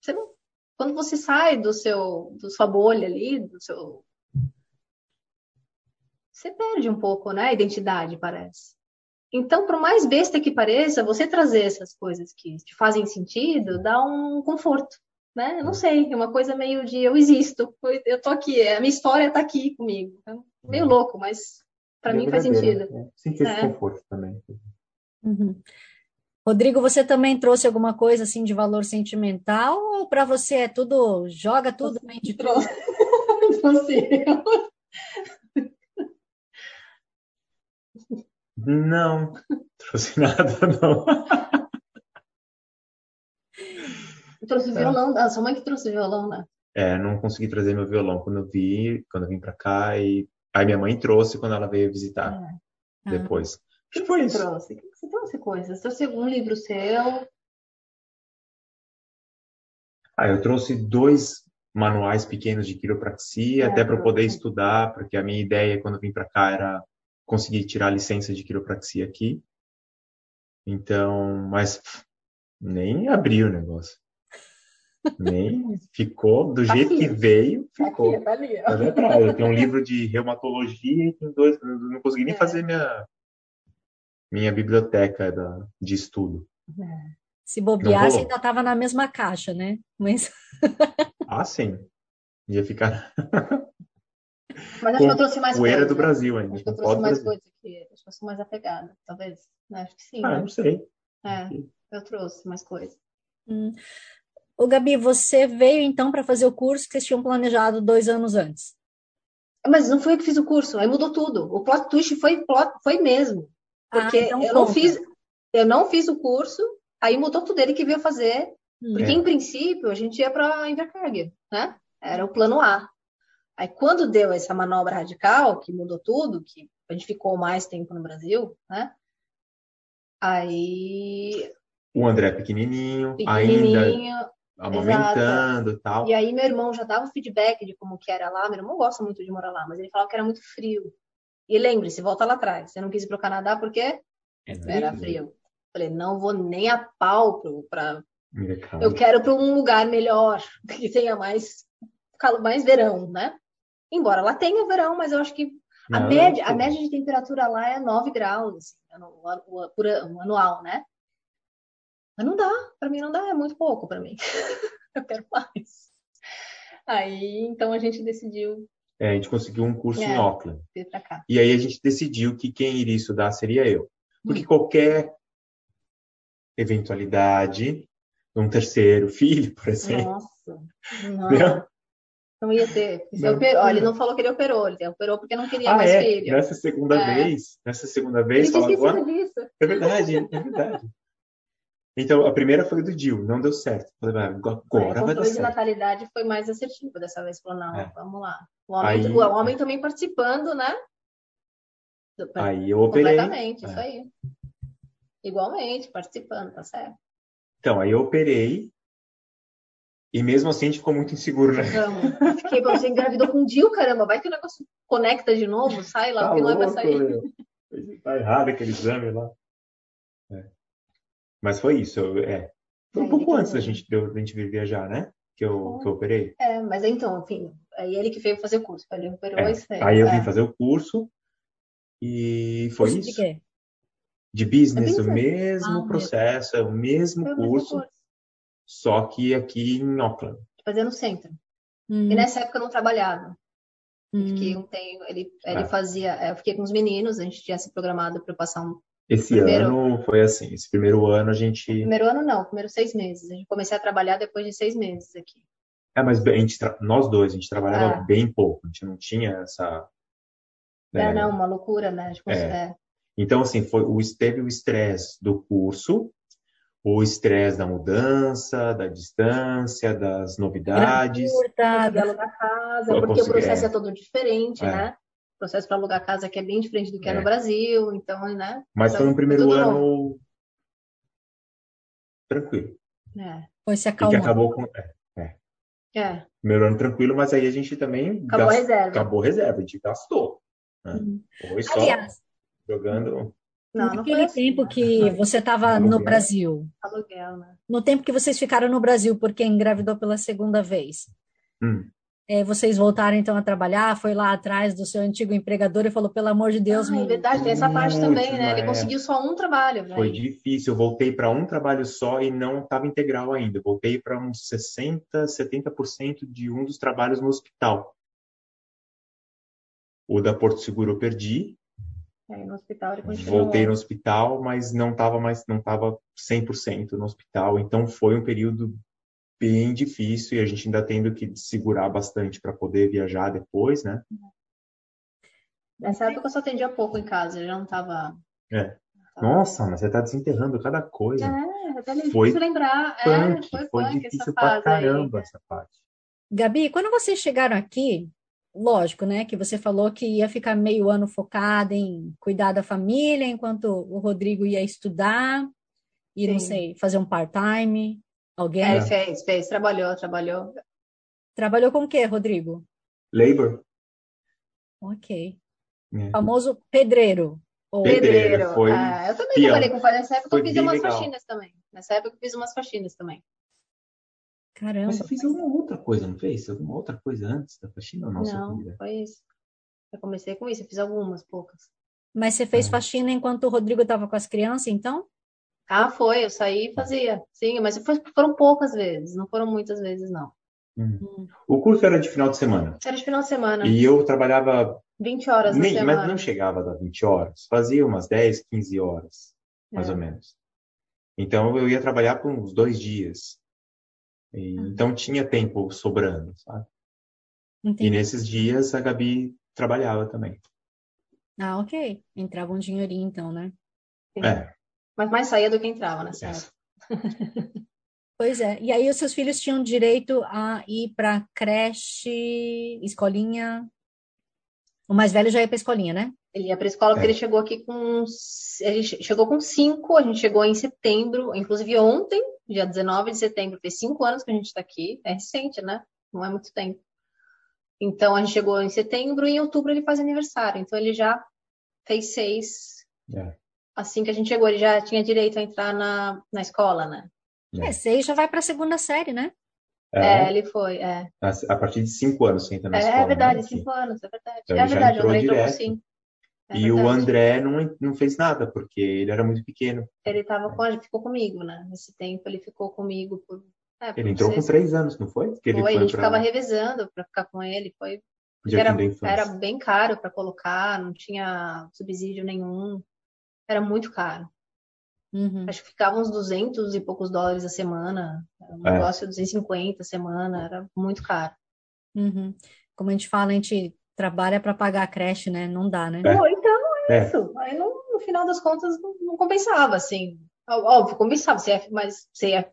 você não, quando você sai do seu, do sua bolha ali, do seu, você perde um pouco, né, a identidade, parece. Então, por mais besta que pareça, você trazer essas coisas que te fazem sentido dá um conforto, né? Eu não sei, é uma coisa meio de eu existo, eu tô aqui, a minha história tá aqui comigo. É meio uhum. louco, mas para mim faz sentido. Né? Sentir esse é. conforto também. Uhum. Rodrigo, você também trouxe alguma coisa assim de valor sentimental ou para você é tudo joga tudo bem de tudo? Você. Não, trouxe nada não. trouxe violão, a sua mãe que trouxe violão, né? É, não consegui trazer meu violão quando eu vi, quando eu vim para cá e Aí minha mãe trouxe quando ela veio visitar é. depois. O que foi isso? Trouxe? que você trouxe coisas? Trouxe algum livro seu? Ah, eu trouxe dois manuais pequenos de quiropraxia, é, até para poder estudar, porque a minha ideia quando eu vim para cá era conseguir tirar a licença de quiropraxia aqui. Então, mas nem abriu o negócio. Nem ficou do tá jeito aqui. que veio, tá ficou. Aqui, tá ali, ó. Eu tenho um livro de reumatologia e tem dois. Não consegui nem é. fazer minha, minha biblioteca da, de estudo. É. Se bobear, você ainda estava na mesma caixa, né? Mas... ah, sim. Ia ficar. Mas acho que eu trouxe mais poeira do Brasil ainda. Acho que eu trouxe mais coisas aqui. Acho que eu sou mais apegada, talvez. Acho que sim. Ah, né? não sei. É, eu trouxe mais coisas. Hum. Ô, Gabi, você veio então para fazer o curso que vocês tinham planejado dois anos antes? Mas não foi eu que fiz o curso, aí mudou tudo. O plot twist foi, plot, foi mesmo. Ah, porque ah, então eu, não fiz, eu não fiz o curso, aí mudou tudo ele que veio fazer. Hum. Porque, é. em princípio, a gente ia para Invercargill, né? Era o plano A. Aí, quando deu essa manobra radical, que mudou tudo, que a gente ficou mais tempo no Brasil, né? Aí. O André pequenininho, pequenininho ainda amamentando e tal. E aí meu irmão já dava feedback de como que era lá. Meu irmão gosta muito de morar lá, mas ele falava que era muito frio. E lembre-se, volta lá atrás. Você não quis ir para o Canadá porque é era frio. Falei, não vou nem a pau para. Eu quero para um lugar melhor, que tenha mais mais verão, né? Embora lá tenha verão, mas eu acho que a, não, média, a média de temperatura lá é 9 graus, assim, por anual, né? Mas não dá, para mim não dá, é muito pouco para mim. eu quero mais. Aí, então a gente decidiu. É, a gente conseguiu um curso é, em Auckland. E aí a gente decidiu que quem iria estudar seria eu. Porque hum. qualquer eventualidade, um terceiro filho, por exemplo. Nossa, não. Não ia ter. Não. Operou. ele não falou que ele operou, ele operou porque não queria ah, mais é? filho. Nessa segunda é. vez, nessa segunda vez, fala agora. Disso. É verdade, é verdade. Então, a primeira foi do Dil, não deu certo. Falei, agora é, vai dar certo. de natalidade foi mais assertivo dessa vez. Falou, não, é. vamos lá. O homem, aí, o homem também participando, né? Aí eu operei. Completamente, é. isso aí. Igualmente, participando, tá certo. Então, aí eu operei. E mesmo assim a gente ficou muito inseguro, né? Não, fiquei, você engravidou com o Dil, caramba, vai que o negócio conecta de novo, sai lá, tá que não é pra sair. Meu. Tá errado aquele exame lá. É. Mas foi isso, eu, é. Foi um aí pouco antes da gente, da gente vir viajar, né? Que eu, que eu operei. É, mas então, enfim, aí ele que veio fazer o curso, ele operou é. isso aí. Aí eu vim é. fazer o curso e foi curso isso. De quê? De business, business? o mesmo ah, processo, é o mesmo curso, curso, só que aqui em Auckland. Fazia no centro. Hum. E nessa época eu não trabalhava. Hum. Fiquei um tempo, ele, ele ah. fazia, é, eu fiquei com os meninos, a gente tinha se programado para passar um. Esse primeiro, ano foi assim, esse primeiro ano a gente. Primeiro ano não, primeiro seis meses. A gente comecei a trabalhar depois de seis meses aqui. É, mas a gente, nós dois, a gente trabalhava ah. bem pouco, a gente não tinha essa. É, é não, uma loucura, né? Tipo, é. é. Então, assim, foi, teve o estresse do curso, o estresse da mudança, da distância, das novidades. Curta, de alugar casa, porque o processo é, é todo diferente, é. né? O processo para alugar casa aqui é bem diferente do que é, é no Brasil, então, né? Mas então, foi um primeiro ano novo. tranquilo. É. Foi se acalmando. E que acabou com... É, é. é. Primeiro ano tranquilo, mas aí a gente também... Acabou gast... a reserva. Acabou a reserva, a gente gastou. Né? Uhum. Foi só... Aliás, jogando. Não, Naquele assim. tempo que você estava no Brasil. Aluguel, né? No tempo que vocês ficaram no Brasil, porque engravidou pela segunda vez. Hum. É, vocês voltaram então a trabalhar, foi lá atrás do seu antigo empregador e falou, pelo amor de Deus. Ah, é verdade, tem essa parte também, né? Ele conseguiu só um trabalho. Véio. Foi difícil, eu voltei para um trabalho só e não estava integral ainda. Voltei para uns 60%, 70% de um dos trabalhos no hospital. O da Porto Seguro eu perdi, Aí no hospital ele continuou. Voltei no hospital, mas não estava mais, não estava 100% no hospital. Então foi um período bem difícil e a gente ainda tendo que segurar bastante para poder viajar depois, né? Nessa época eu só atendia pouco em casa, eu já não estava. É. Nossa, mas você está desenterrando cada coisa. É, até difícil foi lembrar. Punk, é, foi, foi punk difícil pra caramba aí. essa parte. Gabi, quando vocês chegaram aqui, lógico, né, que você falou que ia ficar meio ano focada em cuidar da família, enquanto o Rodrigo ia estudar e, Sim. não sei, fazer um part-time. Alguém? É, fez, fez, trabalhou, trabalhou. Trabalhou com o quê, Rodrigo? Labor. Ok. É. Famoso pedreiro. Ou... Pedreiro, foi. Ah, eu também trabalhei com Nessa época foi eu fiz umas legal. faxinas também. Nessa época eu fiz umas faxinas também. Caramba. Mas você fez alguma outra coisa, não fez? Alguma outra coisa antes da faxina ou não? Não, foi isso. Eu comecei com isso, eu fiz algumas, poucas. Mas você fez é. faxina enquanto o Rodrigo estava com as crianças, então? Ah, foi, eu saí e fazia. Sim, mas foram poucas vezes, não foram muitas vezes, não. Hum. Hum. O curso era de final de semana? Era de final de semana. E eu trabalhava... 20 horas na nem, semana. Mas não chegava a dar 20 horas. Fazia umas 10, 15 horas, mais é. ou menos. Então eu ia trabalhar por uns dois dias. E, então tinha tempo sobrando, sabe? Entendi. E nesses dias a Gabi trabalhava também. Ah, ok. Entrava um dinheirinho então, né? Sim. É. Mas mais saía do que entrava nessa é. época. Pois é. E aí os seus filhos tinham direito a ir para creche, escolinha. O mais velho já ia para escolinha, né? Ele ia para escola porque é. ele chegou aqui com ele chegou com cinco. A gente chegou em setembro, inclusive ontem dia 19 de setembro, fez cinco anos que a gente está aqui, é recente, né? Não é muito tempo. Então a gente chegou em setembro e em outubro ele faz aniversário. Então ele já fez seis. É. Assim que a gente chegou, ele já tinha direito a entrar na, na escola, né? É, seis já vai para a segunda série, né? É, é, ele foi, é. A partir de cinco anos você entra na é, escola. É verdade, né? cinco anos, é verdade. Então, é verdade, o André entrou com cinco. É e verdade. o André não, não fez nada, porque ele era muito pequeno. Ele tava com, ele ficou comigo, né? Nesse tempo ele ficou comigo por. É, por ele entrou com três anos, não foi? Que ele foi, a gente pra... ficava revezando para ficar com ele. Foi. Era, era bem caro para colocar, não tinha subsídio nenhum. Era muito caro. Uhum. Acho que ficava uns 200 e poucos dólares a semana. Era um é. negócio de 250 a semana, era muito caro. Uhum. Como a gente fala, a gente trabalha para pagar a creche, né? Não dá, né? É. É, é. isso. Aí no, no, final das contas não, não, compensava, assim. Óbvio, compensava, você ia, mas você ia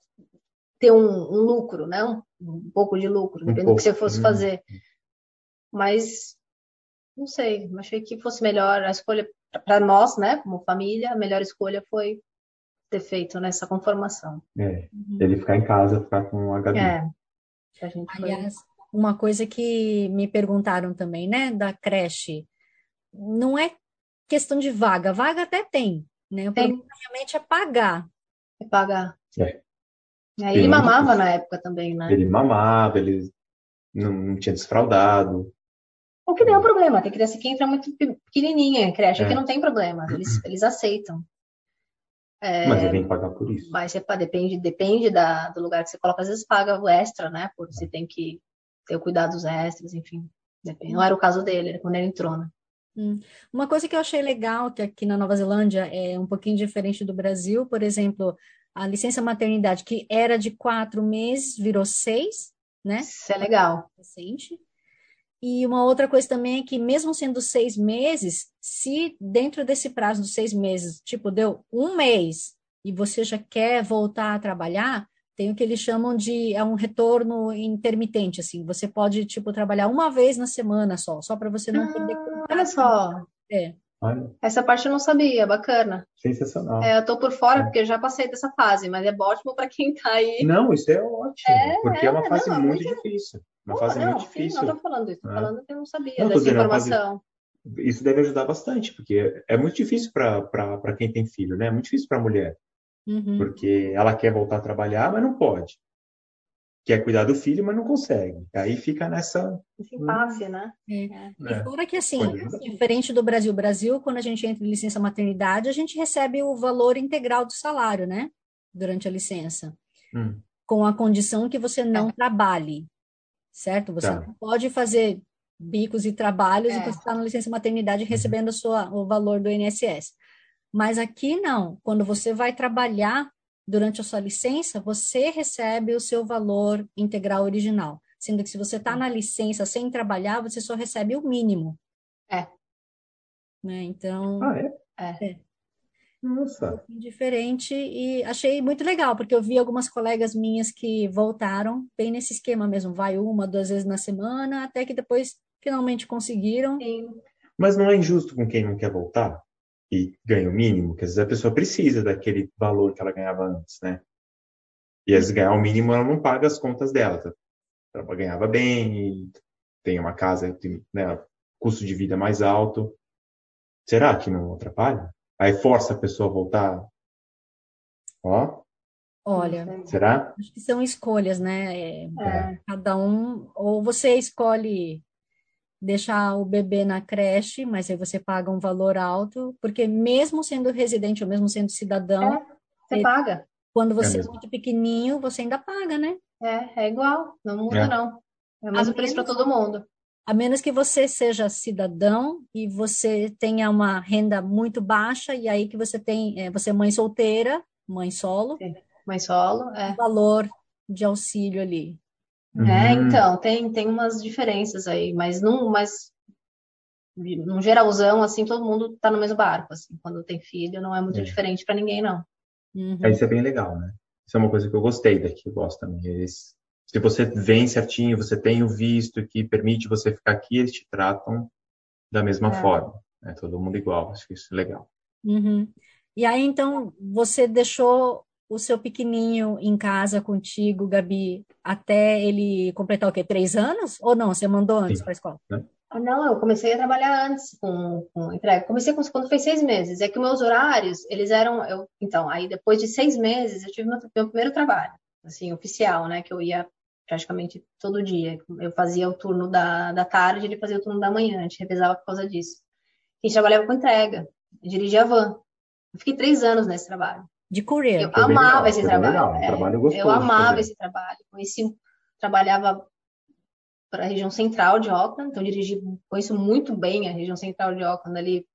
ter um, um lucro, né? Um, um, pouco de lucro, um dependendo do que você fosse hum. fazer. Mas não sei, achei que fosse melhor a escolha para nós, né, como família, a melhor escolha foi ter feito nessa conformação. É, uhum. ele ficar em casa, ficar com a Gabi. É. A gente Aliás, foi... uma coisa que me perguntaram também, né, da creche, não é questão de vaga, vaga até tem, né? O tem. problema realmente é pagar. É pagar. É. Aí ele mamava na época também, né? Ele mamava, ele não, não tinha desfraudado. O que não é um problema, tem criança que entra muito pequenininha em creche, é. que não tem problema, eles, eles aceitam. É, mas ele tem que pagar por isso. Mas você, depende, depende da, do lugar que você coloca, às vezes paga o extra, né? Porque você tem que ter o cuidado dos extras, enfim. Depende. Não era o caso dele, era quando ele entrou, né? Hum. Uma coisa que eu achei legal, que aqui na Nova Zelândia é um pouquinho diferente do Brasil, por exemplo, a licença maternidade, que era de quatro meses, virou seis, né? Isso é legal. Recente. E uma outra coisa também é que, mesmo sendo seis meses, se dentro desse prazo dos seis meses, tipo, deu um mês e você já quer voltar a trabalhar, tem o que eles chamam de é um retorno intermitente, assim. Você pode, tipo, trabalhar uma vez na semana só, só para você não ah, perder contato. Olha só. É. Essa parte eu não sabia, bacana. Sensacional. É, eu tô por fora, é. porque eu já passei dessa fase, mas é ótimo para quem tá aí. Não, isso é ótimo, é, porque é, uma fase não, muito, muito difícil. Uma Pô, fase não, muito sim, difícil. Não, tô falando isso, tô é. falando que eu não sabia não, dessa dizendo, informação. Fase... Isso deve ajudar bastante, porque é muito difícil para quem tem filho, né? É muito difícil para a mulher. Uhum. Porque ela quer voltar a trabalhar, mas não pode quer cuidar do filho, mas não consegue. Aí fica nessa. Esse impasse, né? É. É. E fora que, assim, diferente do Brasil, Brasil, quando a gente entra em licença maternidade, a gente recebe o valor integral do salário, né? Durante a licença. Hum. Com a condição que você não é. trabalhe, certo? Você tá. não pode fazer bicos e trabalhos é. e você está na licença maternidade uhum. recebendo a sua, o valor do INSS. Mas aqui não. Quando você vai trabalhar durante a sua licença, você recebe o seu valor integral original. Sendo que se você está na licença sem trabalhar, você só recebe o mínimo. É. Né? Então. Ah, é? É. é. Nossa. Diferente e achei muito legal, porque eu vi algumas colegas minhas que voltaram bem nesse esquema mesmo, vai uma, duas vezes na semana, até que depois finalmente conseguiram. Sim. Mas não é injusto com quem não quer voltar? E ganha o mínimo, que às vezes a pessoa precisa daquele valor que ela ganhava antes, né? E às vezes ganhar o mínimo ela não paga as contas dela. Tá? Ela ganhava bem, tem uma casa, tem né, custo de vida mais alto. Será que não atrapalha? Aí força a pessoa a voltar? Ó. Olha, será? Acho que são escolhas, né? É, é. Cada um, ou você escolhe deixar o bebê na creche, mas aí você paga um valor alto, porque mesmo sendo residente ou mesmo sendo cidadão, é, você paga. Quando você é, é, muito pequenininho, você ainda paga, né? É, é igual, não muda é. não. É o mesmo preço para todo mundo. A menos que você seja cidadão e você tenha uma renda muito baixa e aí que você tem, é, você é mãe solteira, mãe solo. Mãe solo, é. Valor de auxílio ali. É, uhum. então, tem, tem umas diferenças aí, mas num, mas num geralzão, assim, todo mundo tá no mesmo barco, assim, quando tem filho, não é muito é. diferente para ninguém, não. Uhum. É, isso é bem legal, né? Isso é uma coisa que eu gostei daqui, eu gosto também. Eles, se você vem certinho, você tem o visto que permite você ficar aqui, eles te tratam da mesma é. forma. É todo mundo igual, acho que isso é legal. Uhum. E aí, então, você deixou o seu pequenininho em casa contigo, Gabi, até ele completar o quê? Três anos? Ou não? Você mandou antes para a escola? Ah, não, eu comecei a trabalhar antes com, com entrega. Comecei com, quando fez seis meses. É que meus horários, eles eram. Eu, então, aí depois de seis meses, eu tive meu, meu primeiro trabalho, assim, oficial, né? Que eu ia praticamente todo dia. Eu fazia o turno da, da tarde, ele fazia o turno da manhã, a gente revezava por causa disso. A gente trabalhava com entrega, dirigia a van. Eu fiquei três anos nesse trabalho. De courier. Eu amava legal, esse trabalho. É, trabalho gostoso, eu amava esse trabalho. Conheci, trabalhava para a região central de Auckland, então dirigi, conheço muito bem a região central de Auckland, ali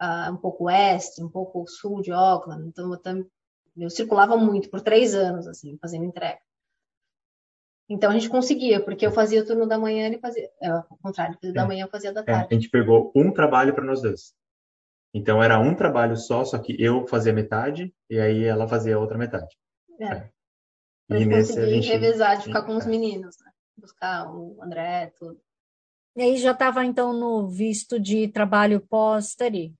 uh, um pouco oeste, um pouco sul de Auckland. Então eu, eu circulava muito por três anos, assim, fazendo entrega. Então a gente conseguia, porque eu fazia o turno da manhã, ele fazia. É, ao contrário, fazia da É. manhã, eu fazia da É, tarde. a gente pegou um trabalho para nós dois. Então era um trabalho só, só que eu fazia metade e aí ela fazia a outra metade. É. E Pra gente nesse a gente revezar de ficar com os É. meninos, né? Buscar o André, tudo. E aí já estava então no visto de trabalho pós-study.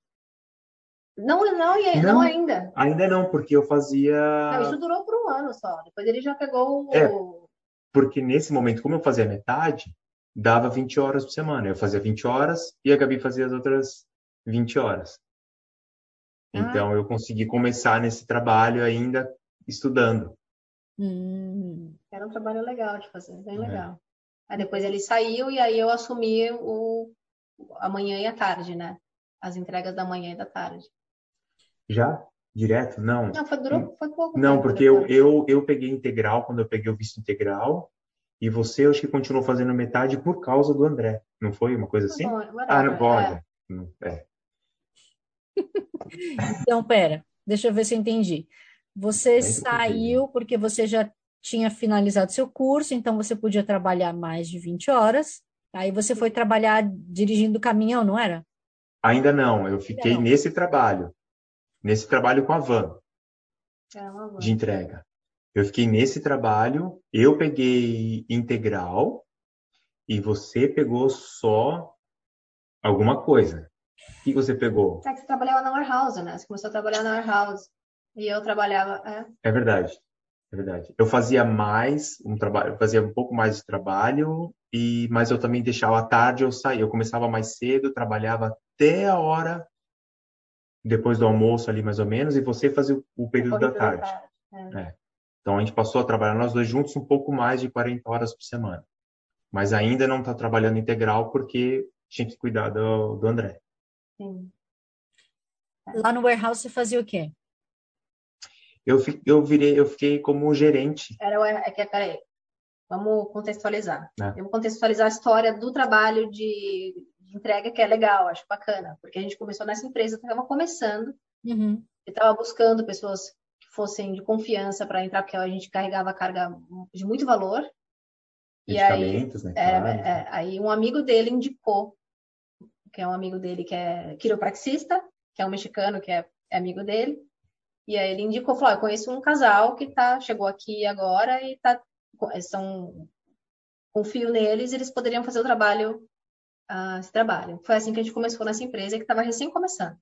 Não, não, e- não, Não. ainda. ainda não, porque eu fazia Não, isso durou por um ano só. Depois ele já pegou o. É. porque nesse momento, como eu fazia metade, dava 20 horas por semana. Eu fazia 20 horas e a Gabi fazia as outras 20 horas. Ah. Então eu consegui começar nesse trabalho ainda estudando. Hum. Era um trabalho legal de fazer, bem É. legal. Aí depois ele saiu e aí eu assumi o a manhã e a tarde, né? As entregas da manhã e da tarde. Já? Direto? Não. Não, foi, durou, foi pouco Não, tempo porque eu, eu, eu peguei integral quando eu peguei o visto integral e você, eu acho que continuou fazendo metade por causa do André. Não foi uma coisa assim? Não, Ah, não whatever, pode. é. Não- É. Então, pera, deixa eu ver se eu entendi. Você entendi. saiu porque você já tinha finalizado seu curso, então você podia trabalhar mais de 20 horas. Aí você foi trabalhar dirigindo caminhão, não era? Ainda não, eu fiquei Não. nesse trabalho. Nesse trabalho com a van uma van. de entrega. Eu fiquei nesse trabalho, eu peguei integral e você pegou só alguma coisa. O que você pegou? É que você trabalhava na warehouse, né? Você começou a trabalhar na warehouse. E eu trabalhava. É, É verdade. É verdade. Eu fazia mais um trabalho, fazia um pouco mais de trabalho e mas eu também deixava à tarde eu saía, eu começava mais cedo, trabalhava até a hora depois do almoço ali mais ou menos e você fazia o, o período da corrida tarde. É. Então a gente passou a trabalhar nós dois juntos um pouco mais de 40 horas por semana. Mas ainda não está trabalhando integral porque tinha que cuidar do, do André. Sim. Lá no warehouse você fazia o quê? Eu, eu virei, eu fiquei como gerente. Era o é que peraí. Vamos contextualizar. É. Eu vou contextualizar a história do trabalho de, de entrega, que é legal, acho bacana, porque a gente começou nessa empresa, estava começando, Uhum. estava buscando pessoas que fossem de confiança para entrar, porque a gente carregava carga de muito valor. E aí, né? é, claro. é, aí um amigo dele indicou, que é um amigo dele que é quiropraxista, que é um mexicano que é, é amigo dele, e aí ele indicou, falou, "Ó, eu conheço um casal que tá, chegou aqui agora e tá, são, confio neles, eles poderiam fazer o trabalho, ah, esse trabalho. Foi assim que a gente começou nessa empresa que estava recém começando.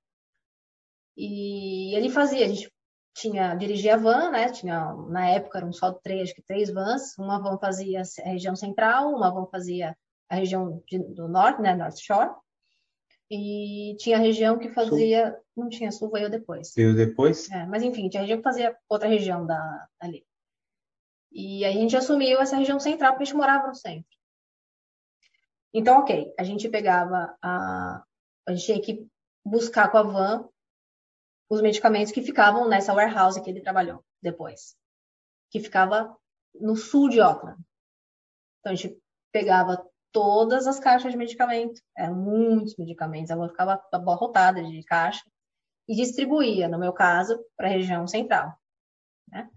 E ele fazia, a gente tinha, dirigia a van, né? Tinha, na época eram só três, acho que três vans. Uma van fazia a região central, uma van fazia a região de- do norte, né? North Shore. E tinha a região que fazia, não tinha sul, veio depois. Veio depois? É, mas enfim, tinha região que fazia outra região da, ali. E aí a gente assumiu essa região central, porque a gente morava no centro. Então, ok, a gente pegava a. A gente tinha que buscar com a van os medicamentos que ficavam nessa warehouse que ele trabalhou depois, que ficava no sul de Auckland. Então a gente pegava todas as caixas de medicamento, eram muitos medicamentos, a van ficava abarrotada de caixa, e distribuía, no meu caso, para a região central. Né?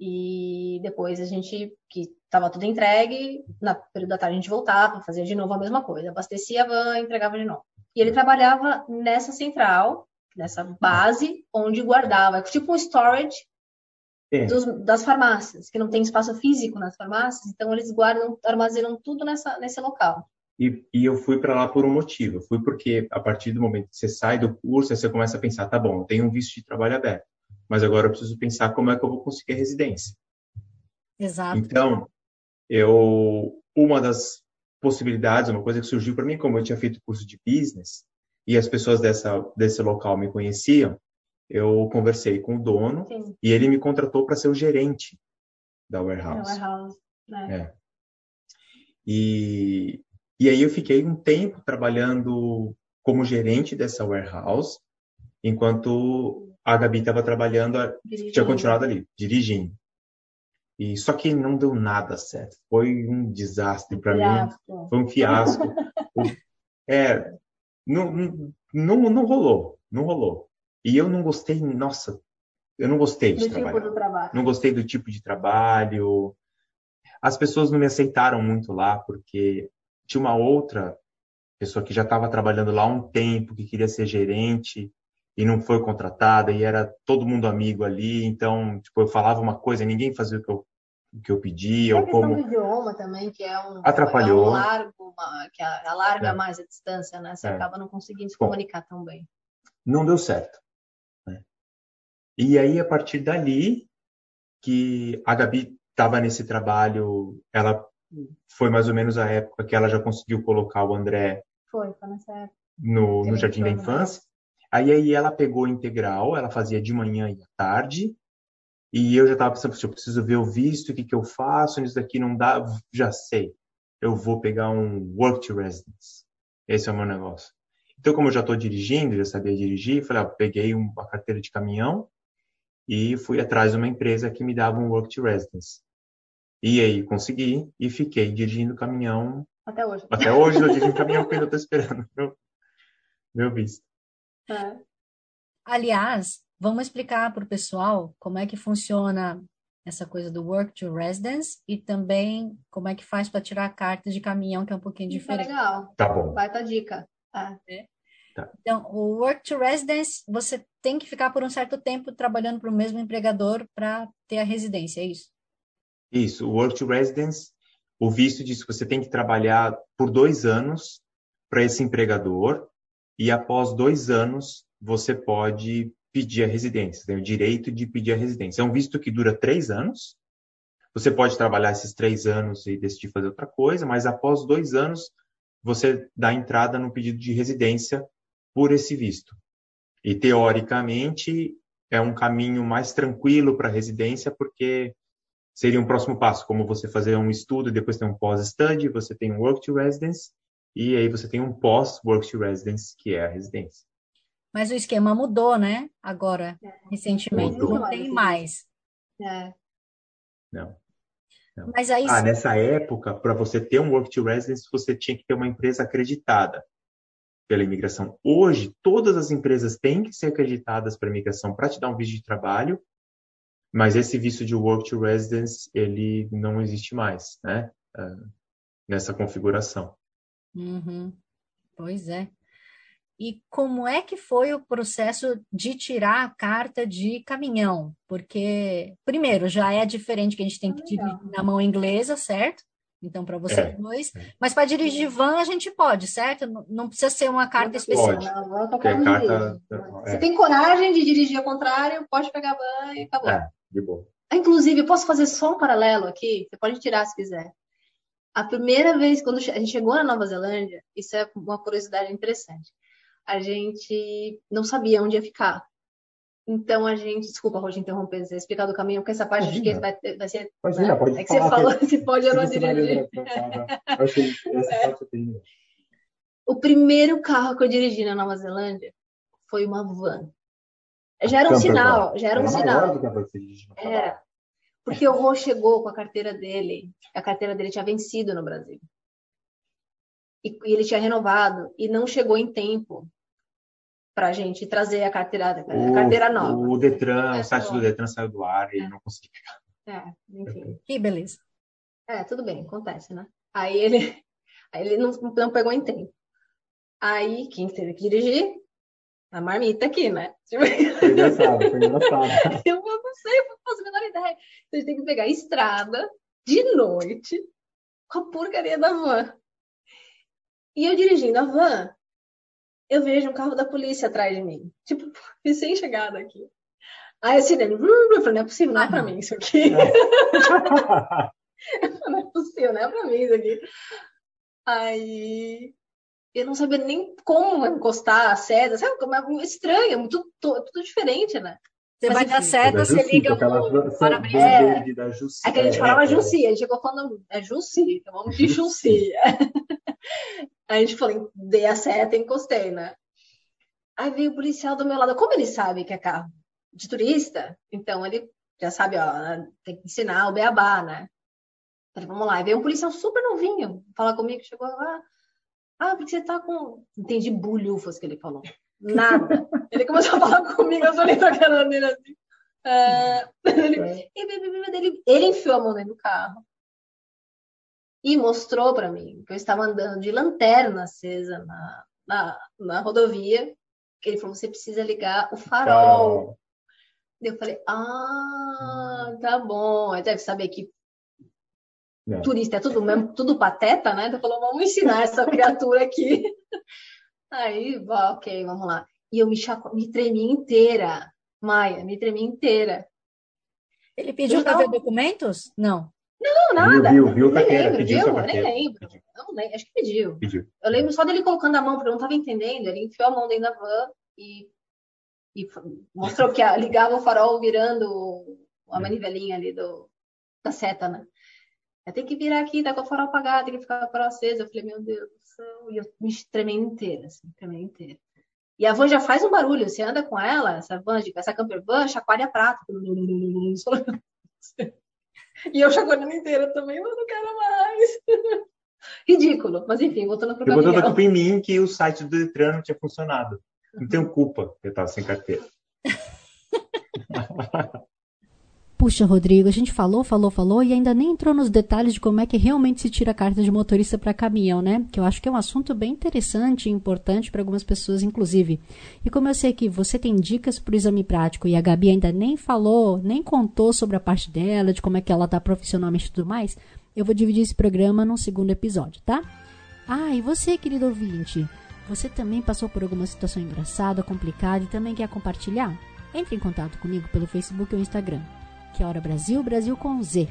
E depois a gente, que estava tudo entregue, na período da tarde a gente voltava, fazia de novo a mesma coisa, abastecia a van, entregava de novo. E ele trabalhava nessa central, nessa base, onde guardava, tipo um storage. Dos, das farmácias, que não tem espaço físico nas farmácias, então eles guardam, armazenam tudo nessa, nesse local. E, e eu fui para lá por um motivo. Eu fui porque a partir do momento que você sai do curso, você começa a pensar, tá bom, eu tenho um visto de trabalho aberto, mas agora eu preciso pensar como é que eu vou conseguir a residência. Exato. Então, eu uma das possibilidades, uma coisa que surgiu para mim, como eu tinha feito curso de business e as pessoas dessa desse local me conheciam, eu conversei com o dono Sim, e ele me contratou para ser o gerente da warehouse. warehouse. Né? É. E, e aí eu fiquei um tempo trabalhando como gerente dessa warehouse, enquanto a Gabi estava trabalhando, tinha Dirigindo. continuado ali, dirigindo. E só que não deu nada certo. Foi um desastre para mim. Foi um fiasco. É, não, não, não rolou, não rolou. E eu não gostei, nossa, eu não gostei de Do tipo trabalhar. do trabalho. Não gostei do tipo de trabalho. as pessoas não me aceitaram muito lá, porque tinha uma outra pessoa que já estava trabalhando lá há um tempo, que queria ser gerente e não foi contratada, e era todo mundo amigo ali, então, tipo, eu falava uma coisa, ninguém fazia o que eu, o que eu pedia, ou como... do idioma também, que é um... Atrapalhou. É um largo, uma, que alarga É. mais a distância, né? Você É. acaba não conseguindo se Bom. comunicar tão bem. não deu certo. E aí, a partir dali, que a Gabi estava nesse trabalho, ela foi mais ou menos a época que ela já conseguiu colocar o André Foi, foi nessa época. no, no Jardim da? Infância. Aí, aí ela pegou integral, ela fazia de manhã e à tarde, e eu já estava pensando, "Poxa, eu preciso ver o visto, o que, que eu faço, isso daqui não dá, já sei, eu vou pegar um work to residence. Esse é o meu negócio. Então, como eu já estou dirigindo, já sabia dirigir, falei, ah, peguei um- uma carteira de caminhão e fui atrás de uma empresa que me dava um work to residence. E aí consegui e fiquei dirigindo caminhão Até hoje. até hoje eu dirijo caminhão porque ainda estou esperando meu, meu visto. É. Aliás, vamos explicar para o pessoal como é que funciona essa coisa do work to residence e também como é que faz para tirar a carta de caminhão, que é um pouquinho Isso é diferente. legal. Tá bom. Vai dar dica. É. Então, o work to residence, você tem que ficar por um certo tempo trabalhando para o mesmo empregador para ter a residência, é isso? Isso, o Work to Residence, o visto diz que você tem que trabalhar por dois anos para esse empregador e após dois anos você pode pedir a residência, tem o direito de pedir a residência. É um visto que dura três anos. Você pode trabalhar esses três anos e decidir fazer outra coisa, mas após dois anos você dá entrada no pedido de residência por esse visto. E teoricamente é um caminho mais tranquilo para a residência, porque seria um próximo passo, como você fazer um estudo e depois tem um pós-study, você tem um work to residence e aí você tem um pós-work to residence, que é a residência. Mas o esquema mudou, né? Agora, recentemente, Mudou. não tem mais. É. Não. Mas aí, Ah, nessa época, para você ter um work to residence, você tinha que ter uma empresa acreditada pela imigração. Hoje, todas as empresas têm que ser acreditadas para a imigração para te dar um visto de trabalho, mas esse visto de work to residence, ele não existe mais, né? Ah, Nessa configuração. Uhum. Pois é. E como é que foi o processo de tirar a carta de caminhão? Porque, primeiro, já é diferente que a gente tem que Legal. dirigir na mão inglesa, certo? Então, para você É, dois. é. Mas para dirigir van a gente pode, certo? Não, precisa ser uma carta especial. Um carta- é. Você tem coragem de dirigir ao contrário, pode pegar a van e acabou. É, de boa. Ah, Inclusive, eu posso fazer só um paralelo aqui? Você pode tirar se quiser. A primeira vez, quando a gente chegou na Nova Zelândia, isso é uma curiosidade interessante. A gente não sabia onde ia ficar. Então a gente, desculpa, Roger, interromper, você explicar do caminho, porque essa parte acho que vai, vai ser. Imagina, né? pode É que você falou se pode ou não dirigir. eu achei essa parte eu tenho. O primeiro carro que eu dirigi na Nova Zelândia foi uma van. Já era um sinal, já era um maior sinal. Era. Porque o Rô chegou com a carteira dele, a carteira dele tinha vencido no Brasil. E, e ele tinha renovado e não chegou em tempo para a gente trazer a carteira, a carteira nova. O Detran, É, o site tá do. Detran saiu do ar e É. não consegui pegar. É, enfim. Que beleza. É, tudo bem, acontece, né? Aí ele, aí ele não, não pegou em tempo. Aí quem teve que dirigir? A marmita aqui, né? Tipo, Foi engraçado, foi engraçado. Eu não sei, eu não faço a menor ideia. Então, a gente tem que pegar a estrada de noite com a porcaria da van. E eu dirigindo a van, eu vejo um carro da polícia atrás de mim. Tipo, recém-chegada aqui. Aí a sirene, vrum, eu falei, não é possível, não é pra mim isso aqui. não é possível, não é pra mim isso aqui. Aí eu não sabia nem como encostar a seta, sabe? Como é estranho, muito, tudo diferente, né? Você Mas vai dar enfim. seta, Da você Jussi, liga o para-brisa. É. Jussi. É que a gente É, falava é. Jussi, a gente chegou falando, é Jussi, então vamos de Jussi. A gente falou, dei a seta e encostei, né? Aí veio o policial do meu lado. Como ele sabe que é carro de turista, então ele já sabe, ó, tem que ensinar o beabá, né? Falei, vamos lá. Aí veio um policial super novinho falar comigo, chegou lá. Ah, porque você tá com. Entendi bulhufas que ele falou. Nada. ele começou a falar comigo, eu falei pra cara dele assim. É, ele, ele, ele enfiou a mão dentro do carro. E mostrou para mim que eu estava andando de lanterna acesa na, na, na rodovia. Ele falou: você precisa ligar o farol. Oh. Eu falei: ah, tá bom. Aí deve saber que é. turista é tudo mesmo, tudo pateta, né? Então falou: vamos ensinar essa criatura aqui. Aí, ok, vamos lá. E eu me, chaco... me tremi inteira, Maia, me tremi inteira. Ele pediu para ver documentos? Não. Não, nada. Viu, viu, viu carteira, lembro, pediu viu? Nem lembro. Não, nem, acho que pediu. pediu. Eu lembro só dele colocando a mão, porque eu não estava entendendo. Ele enfiou a mão dentro da van e, e mostrou que ligava o farol virando a manivelinha ali do, da seta, né? Tem que virar aqui, tá com o farol apagado, tem que ficar com o farol aceso. Eu falei, meu Deus do céu. E eu me tremei inteira, assim, tremei inteira. E a van já faz um barulho. Você anda com ela, essa van, essa camper van, chacoalha prato. E eu chacoalhando inteira também, mas não quero mais. Ridículo. Mas enfim, voltando para o Eu botando a culpa em mim que o site do Detran não tinha funcionado. Não tenho culpa eu estava sem carteira. Puxa, Rodrigo, a gente falou, falou, falou e ainda nem entrou nos detalhes de como é que realmente se tira a carta de motorista para caminhão, né? Que eu acho que é um assunto bem interessante e importante para algumas pessoas, inclusive. E como eu sei que você tem dicas para o exame prático e a Gabi ainda nem falou, nem contou sobre a parte dela, de como é que ela tá profissionalmente e tudo mais, eu vou dividir esse programa num segundo episódio, tá? Ah, e você, querido ouvinte, você também passou por alguma situação engraçada, complicada e também quer compartilhar? Entre em contato comigo pelo Facebook ou Instagram que é Hora Brasil, Brasil com Z,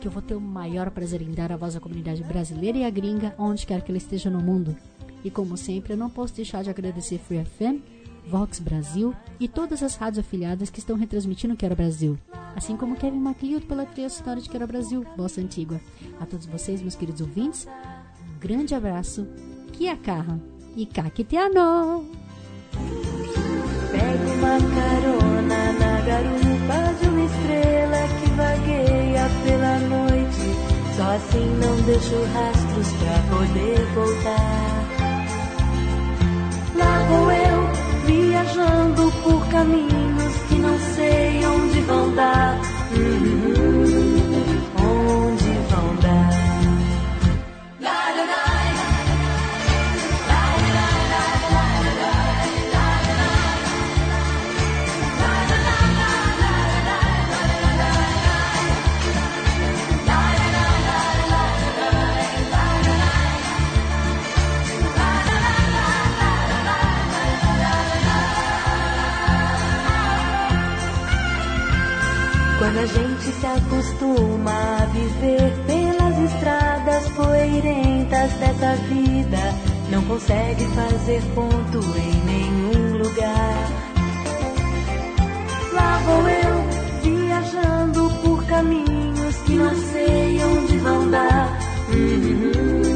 que eu vou ter o maior prazer em dar a voz à comunidade brasileira e à gringa, onde quer que ela esteja no mundo. E como sempre, eu não posso deixar de agradecer Free FM, Vox Brasil e todas as rádios afiliadas que estão retransmitindo Quero Brasil, assim como Kevin MacLeod pela trilha sonora de Quero Brasil, Bossa Antigua. A todos vocês, meus queridos ouvintes, um grande abraço, Kia Carra e Kakiteano! Pega uma carona na garupa assim não deixo rastros pra poder voltar. Lá vou eu, viajando por caminhos que não sei onde vão dar. Uhum, Quando a gente se acostuma a viver pelas estradas poeirentas dessa vida, não consegue fazer ponto em nenhum lugar. Lá vou eu, viajando por caminhos que não sei onde vão dar. Uhum.